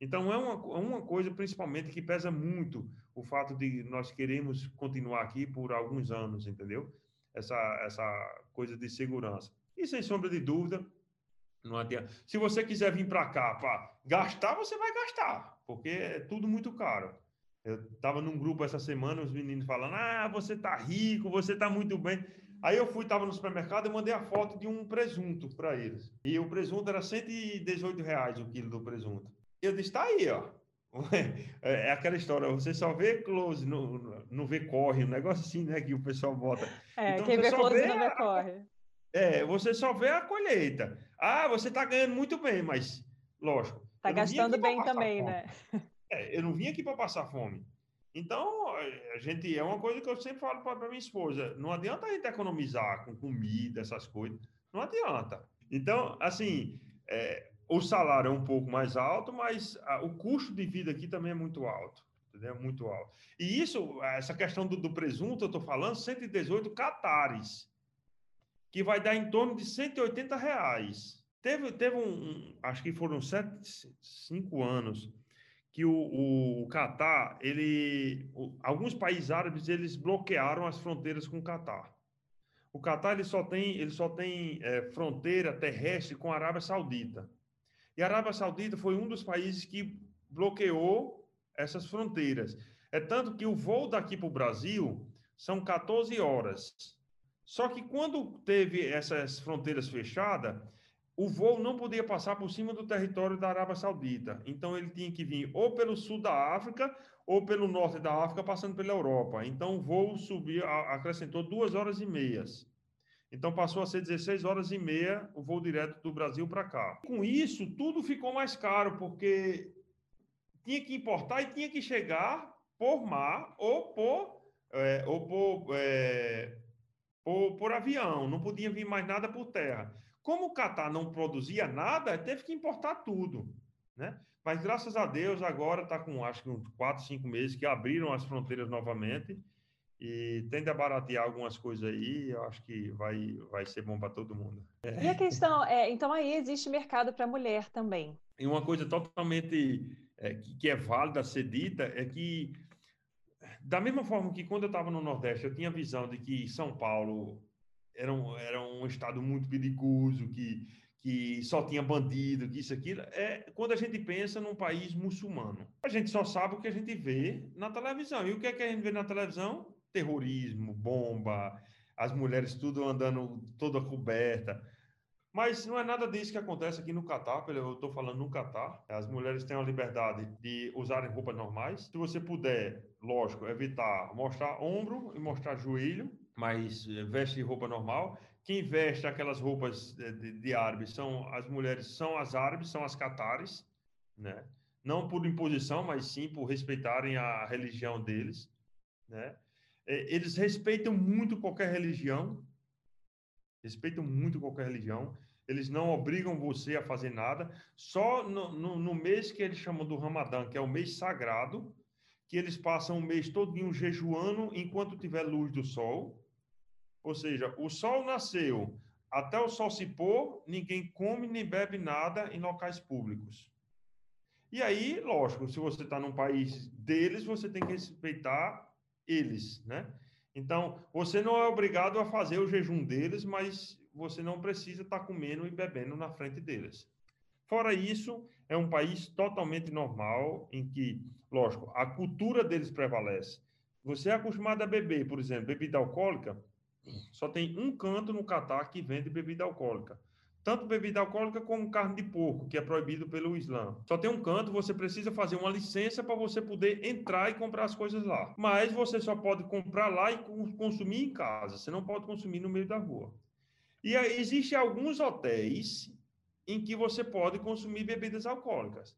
Então, é uma, é uma coisa, principalmente, que pesa muito o fato de nós queremos continuar aqui por alguns anos, entendeu? Essa, essa coisa de segurança. E, sem sombra de dúvida, não adianta. Se você quiser vir para cá para gastar, você vai gastar, porque é tudo muito caro. Eu estava num grupo essa semana, os meninos falando: Ah, você tá rico, você tá muito bem. Aí eu fui, estava no supermercado e mandei a foto de um presunto para eles. E o presunto era 118 reais o quilo do presunto. Eu disse: Tá aí, ó. (laughs) É, é aquela história, você só vê close, não, não vê corre, um negócio assim, né, que o pessoal bota. (laughs) É, então, quem vê close vê não vê a, corre. É, você só vê a colheita. Ah, você está ganhando muito bem, mas, lógico. Está gastando bem também, né? (laughs) É, eu não vim aqui para passar fome. Então, a gente, é uma coisa que eu sempre falo para minha esposa, não adianta a gente economizar com comida, essas coisas, não adianta. Então, assim, é, o salário é um pouco mais alto, mas a, o custo de vida aqui também é muito alto, entendeu? Muito alto. E isso, essa questão do, do presunto, eu estou falando, 118 catares, que vai dar em torno de 180 reais. Teve, teve um, um acho que foram sete, cinco anos, que o, o, Catar, ele, o, alguns países árabes, eles bloquearam as fronteiras com o Catar. O Catar ele só tem, ele só tem é, fronteira terrestre com a Arábia Saudita. E a Arábia Saudita foi um dos países que bloqueou essas fronteiras. É tanto que o voo daqui para o Brasil são 14 horas. Só que quando teve essas fronteiras fechadas, o voo não podia passar por cima do território da Arábia Saudita. Então ele tinha que vir ou pelo sul da África ou pelo norte da África, passando pela Europa. Então o voo subiu, acrescentou duas horas e meias. Então passou a ser 16 horas e meia o voo direto do Brasil para cá. Com isso, tudo ficou mais caro, porque tinha que importar e tinha que chegar por mar ou por, é, ou por, é, por, por avião, não podia vir mais nada por terra. Como o Catar não produzia nada, teve que importar tudo. Né? Mas graças a Deus, agora está com acho que uns 4, 5 meses que abriram as fronteiras novamente e tende a baratear algumas coisas aí, eu acho que vai, vai ser bom para todo mundo. E a questão é, então aí existe mercado para mulher também. E uma coisa totalmente é, que, que é válida ser dita é que, da mesma forma que quando eu estava no Nordeste, eu tinha a visão de que São Paulo era um, era um estado muito perigoso, que, que só tinha bandido, que isso, aquilo, é quando a gente pensa num país muçulmano. A gente só sabe o que a gente vê na televisão. E o que é que a gente vê na televisão? terrorismo, bomba, as mulheres tudo andando toda coberta. Mas não é nada disso que acontece aqui no Catar, eu estou falando no Catar. As mulheres têm a liberdade de usarem roupas normais. Se você puder, lógico, evitar mostrar ombro e mostrar joelho, mas eh, veste roupa normal. Quem veste aquelas roupas de, de, de árabes são as mulheres, são as árabes, são as catares, né? Não por imposição, mas sim por respeitarem a religião deles, né? É, eles respeitam muito qualquer religião, respeitam muito qualquer religião, eles não obrigam você a fazer nada, só no, no, no mês que eles chamam do Ramadã, que é o mês sagrado, que eles passam o mês todinho jejuando enquanto tiver luz do sol, ou seja, o sol nasceu, até o sol se pôr, ninguém come nem bebe nada em locais públicos. E aí, lógico, se você está num país deles, você tem que respeitar eles, né? Então, você não é obrigado a fazer o jejum deles, mas você não precisa estar tá comendo e bebendo na frente deles. Fora isso, é um país totalmente normal, em que, lógico, a cultura deles prevalece. Você é acostumado a beber, por exemplo, bebida alcoólica, só tem um canto no Catar que vende bebida alcoólica tanto bebida alcoólica como carne de porco, que é proibido pelo Islã. Só tem um canto, você precisa fazer uma licença para você poder entrar e comprar as coisas lá. Mas você só pode comprar lá e consumir em casa, você não pode consumir no meio da rua. E existem alguns hotéis em que você pode consumir bebidas alcoólicas.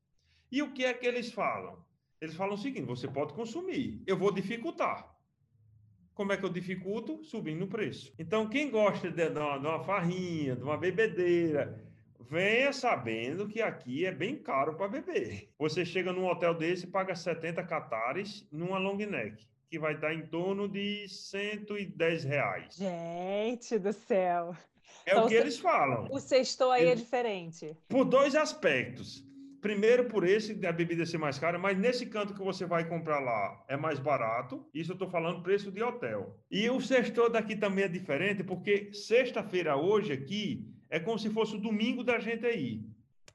E o que é que eles falam? Eles falam o seguinte: você pode consumir, eu vou dificultar. Como é que eu dificulto? Subindo o preço. Então, quem gosta de, de, uma, de uma farrinha, de uma bebedeira, venha sabendo que aqui é bem caro para beber. Você chega num hotel desse e paga 70 catares numa long neck, que vai dar em torno de 110 reais. Gente do céu! É então, o que eles falam. O sexto aí é eles... é diferente. Por dois aspectos. Primeiro por esse da bebida ser mais cara, mas nesse canto que você vai comprar lá é mais barato. Isso eu estou falando preço de hotel. E o sexto daqui também é diferente, porque sexta-feira hoje aqui é como se fosse o domingo da gente aí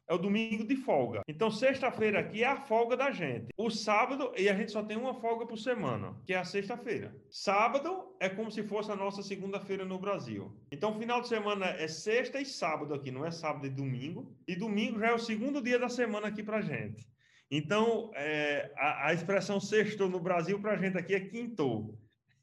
é o domingo de folga. Então, sexta-feira aqui é a folga da gente. O sábado, e a gente só tem uma folga por semana, que é a sexta-feira. Sábado é como se fosse a nossa segunda-feira no Brasil. Então, final de semana é sexta e sábado aqui, não é sábado e domingo. E domingo já é o segundo dia da semana aqui pra gente. Então, é, a, a, expressão sextou no Brasil para a gente aqui é quintou.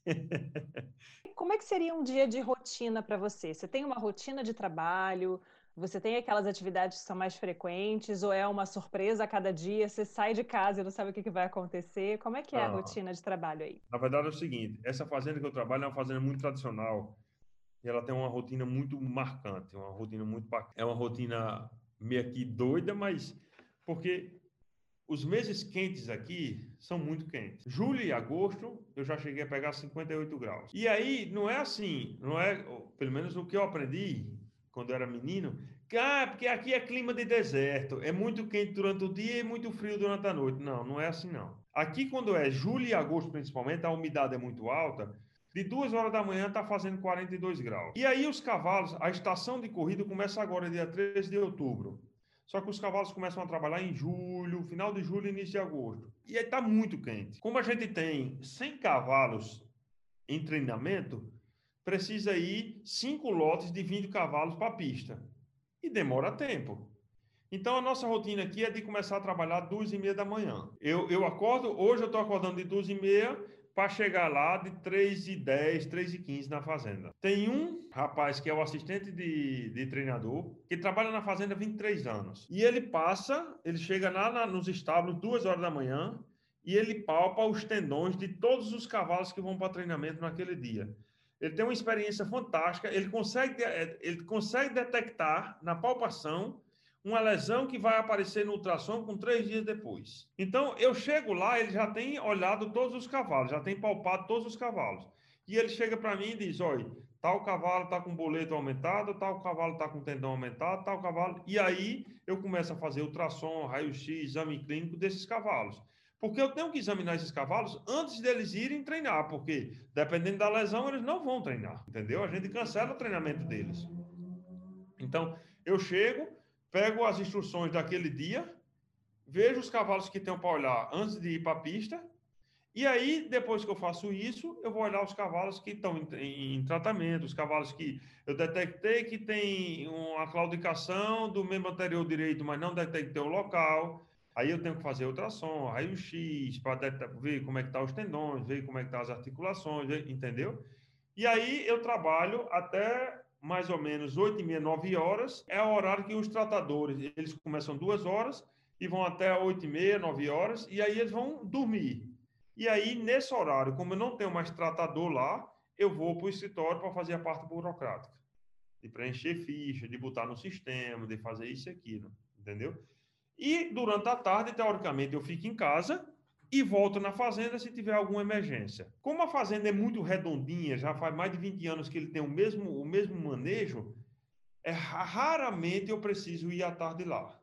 (laughs) Como é que seria um dia de rotina para você? Você tem uma rotina de trabalho? Você tem aquelas atividades que são mais frequentes? Ou é uma surpresa a cada dia? Você sai de casa e não sabe o que, vai acontecer? Como é que é ah, a rotina de trabalho aí? Na verdade é o seguinte, essa fazenda que eu trabalho é uma fazenda muito tradicional. E ela tem uma rotina muito marcante, uma rotina muito É uma rotina meio que doida, mas porque os meses quentes aqui são muito quentes. Julho e agosto eu já cheguei a pegar 58 graus. E aí não é assim, não é, pelo menos o que eu aprendi quando eu era menino, que ah, porque aqui é clima de deserto, é muito quente durante o dia e muito frio durante a noite. Não, não é assim não. Aqui quando é julho e agosto principalmente, a umidade é muito alta. De duas horas da manhã está fazendo 42 graus. E aí os cavalos, a estação de corrida começa agora, dia 13 de outubro. Só que os cavalos começam a trabalhar em julho, final de julho, início de agosto. E aí está muito quente. Como a gente tem 100 cavalos em treinamento, precisa ir 5 lotes de 20 cavalos para a pista. E demora tempo. Então, a nossa rotina aqui é de começar a trabalhar duas e meia da manhã. Eu, eu acordo, hoje eu estou acordando de duas e meia, para chegar lá de 3 e 10, 3 e 15 na fazenda. Tem um rapaz que é o assistente de, de treinador, que trabalha na fazenda há 23 anos. E ele passa, ele chega lá na, nos estábulos duas horas da manhã e ele palpa os tendões de todos os cavalos que vão para treinamento naquele dia. Ele tem uma experiência fantástica, ele consegue, ele consegue detectar na palpação uma lesão que vai aparecer no ultrassom com três dias depois. Então, eu chego lá, ele já tem olhado todos os cavalos, já tem palpado todos os cavalos. E ele chega para mim e diz: olha, tal cavalo está com boleto aumentado, tal cavalo está com tendão aumentado, tal cavalo. E aí eu começo a fazer ultrassom, raio-x, exame clínico desses cavalos. Porque eu tenho que examinar esses cavalos antes deles irem treinar, porque dependendo da lesão, eles não vão treinar, entendeu? A gente cancela o treinamento deles. Então, eu chego, pego as instruções daquele dia, vejo os cavalos que tenho para olhar antes de ir para a pista, e aí, depois que eu faço isso, eu vou olhar os cavalos que estão em, em, tratamento, os cavalos que eu detectei que tem uma claudicação do membro anterior direito, mas não detectei o local. Aí eu tenho que fazer ultrassom, raio-x, para ver como é que tá os tendões, ver como é que tá as articulações, entendeu? E aí eu trabalho até mais ou menos 8 e meia, 9 horas, é o horário que os tratadores, eles começam duas horas e vão até 8 e meia, 9 horas, e aí eles vão dormir. E aí, nesse horário, como eu não tenho mais tratador lá, eu vou para o escritório para fazer a parte burocrática. De preencher ficha, de botar no sistema, de fazer isso e aquilo, entendeu? E durante a tarde, teoricamente, eu fico em casa e volto na fazenda se tiver alguma emergência. Como a fazenda é muito redondinha, já faz mais de 20 anos que ele tem o mesmo, o mesmo manejo, é, raramente eu preciso ir à tarde lá.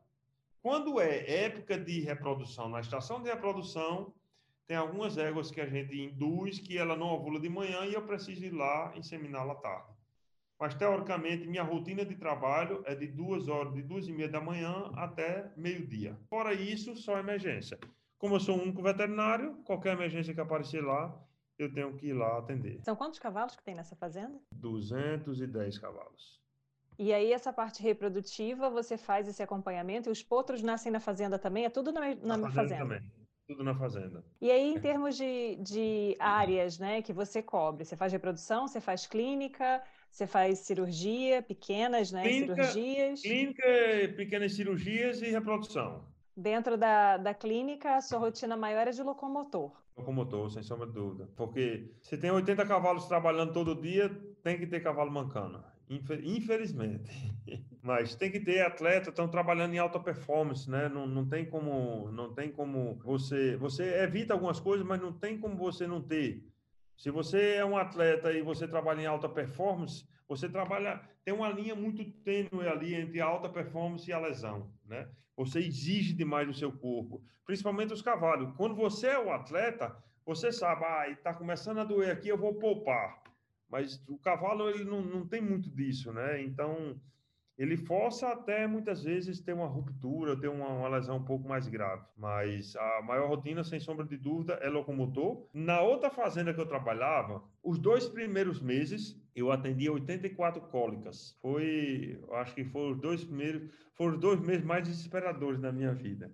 Quando é época de reprodução, na estação de reprodução, tem algumas éguas que a gente induz que ela não ovula de manhã e eu preciso ir lá inseminá-la à tarde. Mas, teoricamente, minha rotina de trabalho é de duas horas, de duas e meia da manhã até meio-dia. Fora isso, só emergência. Como eu sou um único veterinário, qualquer emergência que aparecer lá, eu tenho que ir lá atender. São quantos cavalos que tem nessa fazenda? 210 cavalos. E aí, essa parte reprodutiva, você faz esse acompanhamento e os potros nascem na fazenda também? É tudo na, na, na fazenda? fazenda? Também. Tudo na fazenda. E aí, em termos de, de áreas né, que você cobre, você faz reprodução, você faz clínica, você faz cirurgia, pequenas né, clínica, cirurgias? Clínica, pequenas cirurgias e reprodução. Dentro da, da clínica, a sua rotina maior é de locomotor. Locomotor, sem sombra de dúvida. Porque se tem 80 cavalos trabalhando todo dia, tem que ter cavalo mancando. Infelizmente. (laughs) Mas tem que ter atleta, estão trabalhando em alta performance, né? Não, não tem como, não tem como você, você evita algumas coisas, mas não tem como você não ter. Se você é um atleta e você trabalha em alta performance, você trabalha, tem uma linha muito tênue ali entre a alta performance e a lesão, né? Você exige demais do seu corpo, principalmente os cavalos. Quando você é o atleta, você sabe, ah, está começando a doer aqui, eu vou poupar. Mas o cavalo, ele não, não tem muito disso, né? Então, ele força até muitas vezes ter uma ruptura, ter uma, uma, lesão um pouco mais grave. Mas a maior rotina, sem sombra de dúvida, é locomotor. Na outra fazenda que eu trabalhava, os dois primeiros meses eu atendi 84 cólicas. Foi, acho que foram os dois primeiros, foram os dois meses mais desesperadores da minha vida.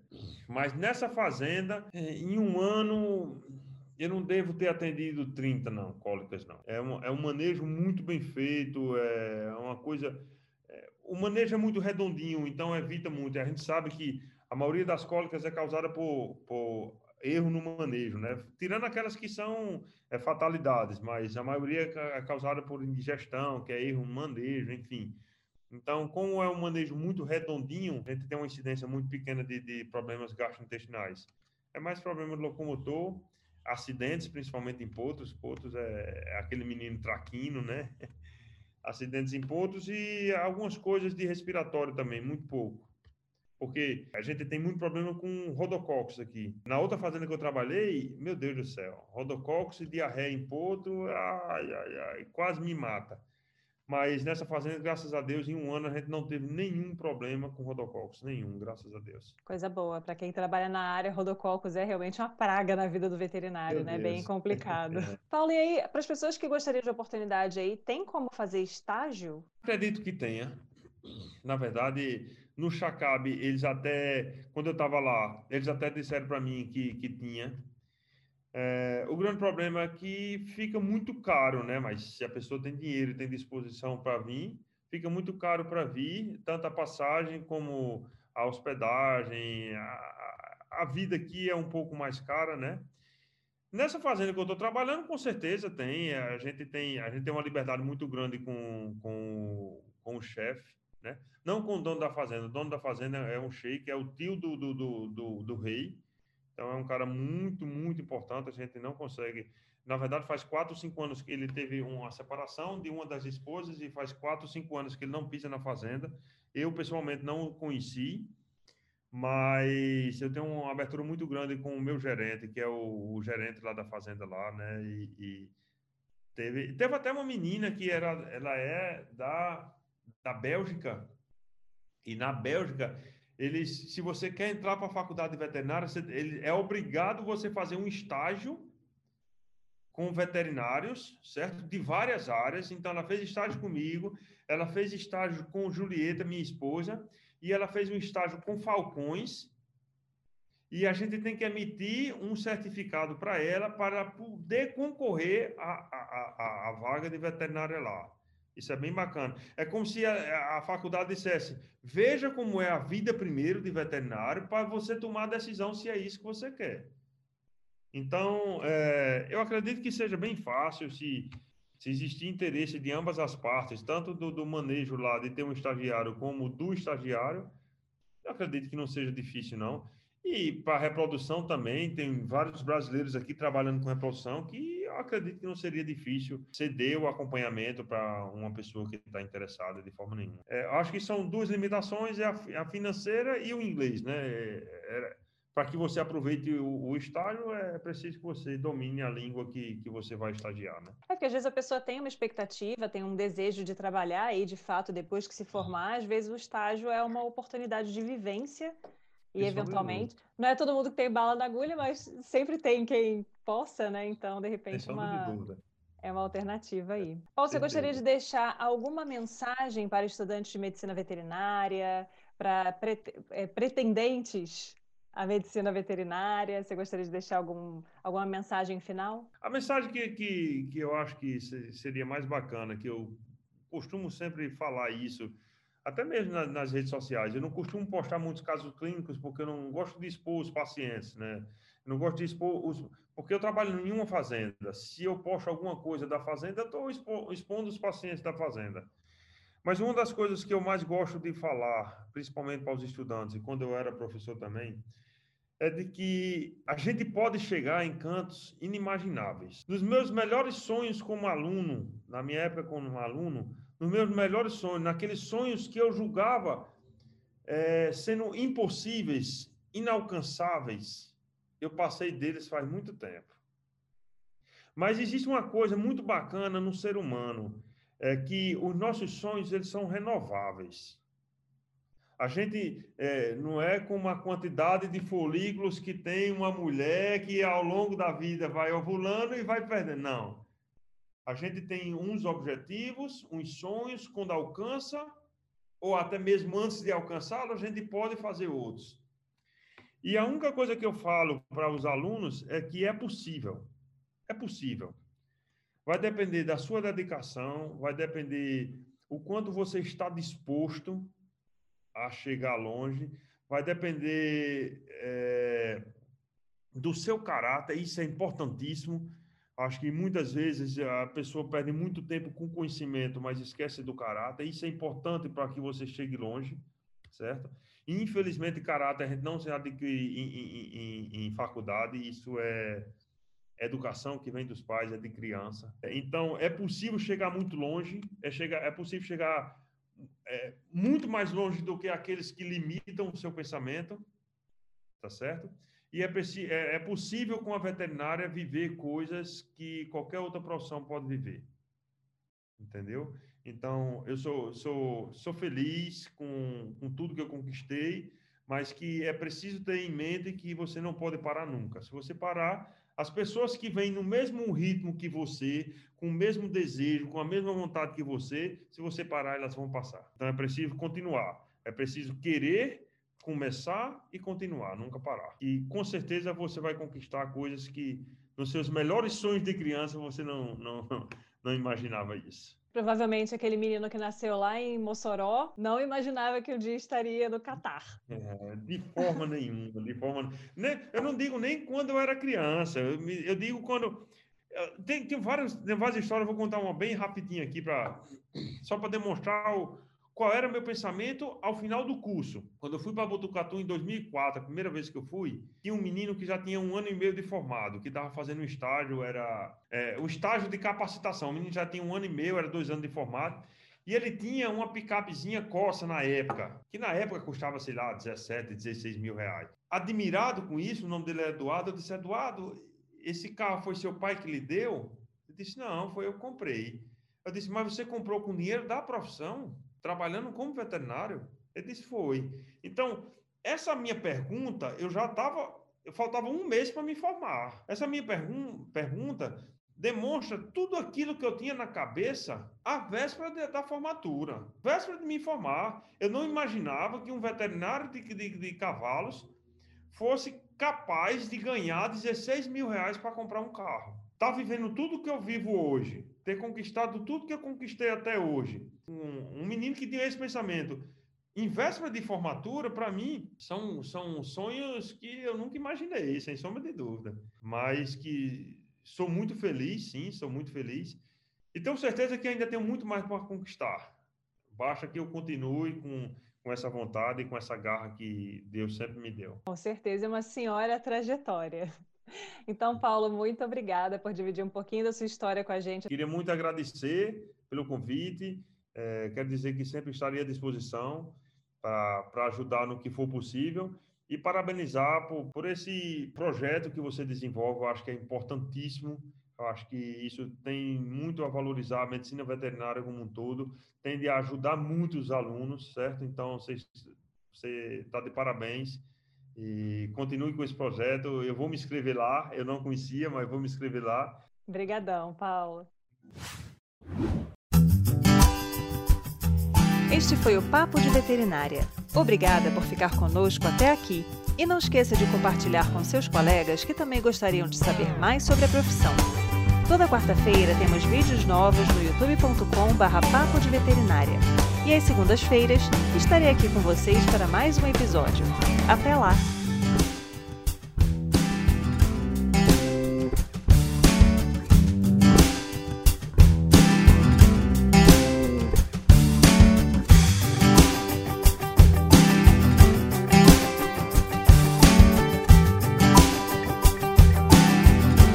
Mas nessa fazenda, em um ano, eu não devo ter atendido 30, não, cólicas, não. É um, é um manejo muito bem feito, é uma coisa... É, o manejo é muito redondinho, então evita muito. A gente sabe que a maioria das cólicas é causada por, por erro no manejo, né? Tirando aquelas que são é, fatalidades, mas a maioria é causada por indigestão, que é erro no manejo, enfim. Então, como é um manejo muito redondinho, a gente tem uma incidência muito pequena de, de problemas gastrointestinais. É mais problema do locomotor, acidentes, principalmente em potros. Potros é, é aquele menino traquino, né? Acidentes em potros e algumas coisas de respiratório também, muito pouco porque a gente tem muito problema com rodococcus aqui. Na outra fazenda que eu trabalhei, meu Deus do céu, rodococcus e diarreia em potro, ai, ai, ai, quase me mata. Mas nessa fazenda, graças a Deus, em um ano a gente não teve nenhum problema com rodococcus, nenhum, graças a Deus. Coisa boa. Para quem trabalha na área, rodococcus é realmente uma praga na vida do veterinário, Meu né? Deus. Bem complicado. (laughs) é. Paulo, e aí, para as pessoas que gostariam de oportunidade aí, tem como fazer estágio? Acredito que tenha. Na verdade, no Chacab, eles até, quando eu estava lá, eles até disseram para mim que, que tinha. É, o grande problema é que fica muito caro, né? Mas se a pessoa tem dinheiro e tem disposição para vir, fica muito caro para vir, tanto a passagem como a hospedagem, a, a vida aqui é um pouco mais cara, né? Nessa fazenda que eu estou trabalhando, com certeza tem. A gente tem, a gente tem uma liberdade muito grande com, com, com o chefe né? Não com o dono da fazenda. O dono da fazenda é um sheik, é o tio do, do, do, do, do rei. Então é um cara muito, muito importante. A gente não consegue. Na verdade, faz quatro, cinco anos que ele teve uma separação de uma das esposas e faz quatro, cinco anos que ele não pisa na fazenda. Eu, pessoalmente, não o conheci, mas eu tenho uma abertura muito grande com o meu gerente, que é o, o gerente lá da fazenda lá, né? E, e, teve, teve até uma menina que era, ela é da da Bélgica. E na Bélgica, eles, se você quer entrar para a faculdade de veterinária, você, ele, é obrigado você fazer um estágio com veterinários, certo? De várias áreas. Então, ela fez estágio comigo, ela fez estágio com Julieta, minha esposa, e ela fez um estágio com falcões. E a gente tem que emitir um certificado para ela para poder concorrer à, à vaga de veterinária lá. Isso é bem bacana. É como se a, a, faculdade dissesse: veja como é a vida primeiro de veterinário para você tomar a decisão se é isso que você quer. Então, é, eu acredito que seja bem fácil se, se existir interesse de ambas as partes, tanto do, do manejo lá de ter um estagiário como do estagiário. Eu acredito que não seja difícil, não. E para reprodução também, tem vários brasileiros aqui trabalhando com reprodução que acredito que não seria difícil ceder o acompanhamento para uma pessoa que está interessada de forma nenhuma. É, acho que são duas limitações, é a, a financeira e o inglês, né? É, é, para que você aproveite o, o, estágio, é preciso que você domine a língua que, que você vai estagiar, né? É porque às vezes a pessoa tem uma expectativa, tem um desejo de trabalhar e, de fato, depois que se formar, às vezes o estágio é uma oportunidade de vivência e eventualmente, não é todo mundo que tem bala na agulha, mas sempre tem quem possa, né? Então, de repente, uma, é uma alternativa aí. Paulo, você gostaria de deixar alguma mensagem para estudantes de medicina veterinária, para é, pretendentes à medicina veterinária? Você gostaria de deixar algum, alguma mensagem final? A mensagem que, que, que eu acho que seria mais bacana, que eu costumo sempre falar isso até mesmo nas, nas redes sociais. Eu não costumo postar muitos casos clínicos porque eu não gosto de expor os pacientes, né? Não gosto de expor os. Porque eu trabalho em uma fazenda. Se eu posto alguma coisa da fazenda, estou expo, expondo os pacientes da fazenda. Mas uma das coisas que eu mais gosto de falar, principalmente para os estudantes, e quando eu era professor também, é de que a gente pode chegar em cantos inimagináveis. Nos meus melhores sonhos como aluno, na minha época como aluno, nos meus melhores sonhos, naqueles sonhos que eu julgava é, sendo impossíveis, inalcançáveis, eu passei deles faz muito tempo. Mas existe uma coisa muito bacana no ser humano, é que os nossos sonhos eles são renováveis. A gente é, não é com uma quantidade de folículos que tem uma mulher que ao longo da vida vai ovulando e vai perdendo. Não. A gente tem uns objetivos, uns sonhos, quando alcança, ou até mesmo antes de alcançá-lo, a gente pode fazer outros. E a única coisa que eu falo para os alunos é que é possível. É possível. Vai depender da sua dedicação, vai depender o quanto você está disposto a chegar longe, vai depender é, do seu caráter, isso é importantíssimo. Acho que muitas vezes a pessoa perde muito tempo com conhecimento, mas esquece do caráter. Isso é importante para que você chegue longe, certo? Infelizmente, caráter a gente não se adquire em, em, em, em faculdade, isso é educação que vem dos pais, é de criança. Então, é possível chegar muito longe, é, chegar, é possível chegar é, muito mais longe do que aqueles que limitam o seu pensamento, tá certo? E é, é, é possível com a veterinária viver coisas que qualquer outra profissão pode viver, entendeu? Então, eu sou, sou, sou feliz com, com tudo que eu conquistei, mas que é preciso ter em mente que você não pode parar nunca. Se você parar, as pessoas que vêm no mesmo ritmo que você, com o mesmo desejo, com a mesma vontade que você, se você parar, elas vão passar. Então é preciso continuar. É preciso querer começar e continuar, nunca parar. E com certeza você vai conquistar coisas que nos seus melhores sonhos de criança você não, não, (laughs) não imaginava isso. Provavelmente aquele menino que nasceu lá em Mossoró não imaginava que o dia estaria no Catar. É, de forma nenhuma, de forma. Né? Eu não digo nem quando eu era criança, eu, eu digo quando. Tem, tem, várias, tem várias histórias, vou contar uma bem rapidinha aqui, pra, só para demonstrar o, qual era o meu pensamento ao final do curso. Quando eu fui para Botucatu em 2004, a primeira vez que eu fui, tinha um menino que já tinha um ano e meio de formado, que estava fazendo um estágio, era é, o estágio de capacitação. O menino já tinha um ano e meio, era dois anos de formado. E ele tinha uma picapezinha Corsa na época, que na época custava, sei lá, 17, 16 mil reais. Admirado com isso, o nome dele é Eduardo, eu disse, Eduardo, esse carro foi seu pai que lhe deu? Ele disse, não, foi eu que comprei. Eu disse, mas você comprou com dinheiro da profissão? Trabalhando como veterinário? Ele disse, foi. Então, essa minha pergunta, eu já estava, faltava um mês para me formar. Essa minha pergun pergunta demonstra tudo aquilo que eu tinha na cabeça à véspera de, da formatura. Véspera de me formar, eu não imaginava que um veterinário de, de, de cavalos fosse capaz de ganhar 16 mil reais para comprar um carro. Tá vivendo tudo que eu vivo hoje, ter conquistado tudo que eu conquistei até hoje. Um, um menino que tinha esse pensamento, em véspera de formatura, para mim, são, são sonhos que eu nunca imaginei, sem sombra de dúvida. Mas que sou muito feliz, sim, sou muito feliz. E tenho certeza que ainda tenho muito mais para conquistar. Basta que eu continue com, com essa vontade e com essa garra que Deus sempre me deu. Com certeza, é uma senhora trajetória. Então, Paulo, muito obrigada por dividir um pouquinho da sua história com a gente. Queria muito agradecer pelo convite. É, quero dizer que sempre estarei à disposição para ajudar no que for possível e parabenizar por, por esse projeto que você desenvolve. Eu acho que é importantíssimo. Eu acho que isso tem muito a valorizar a medicina veterinária como um todo, tende a ajudar muito os alunos, certo? Então, você está de parabéns. E continue com esse projeto. Eu vou me inscrever lá. Eu não conhecia, mas vou me inscrever lá. Obrigadão, Paulo. Este foi o Papo de Veterinária. Obrigada por ficar conosco até aqui. E não esqueça de compartilhar com seus colegas que também gostariam de saber mais sobre a profissão. Toda quarta-feira temos vídeos novos no youtube.com/papo de veterinária. E às segundas-feiras estarei aqui com vocês para mais um episódio. Até lá!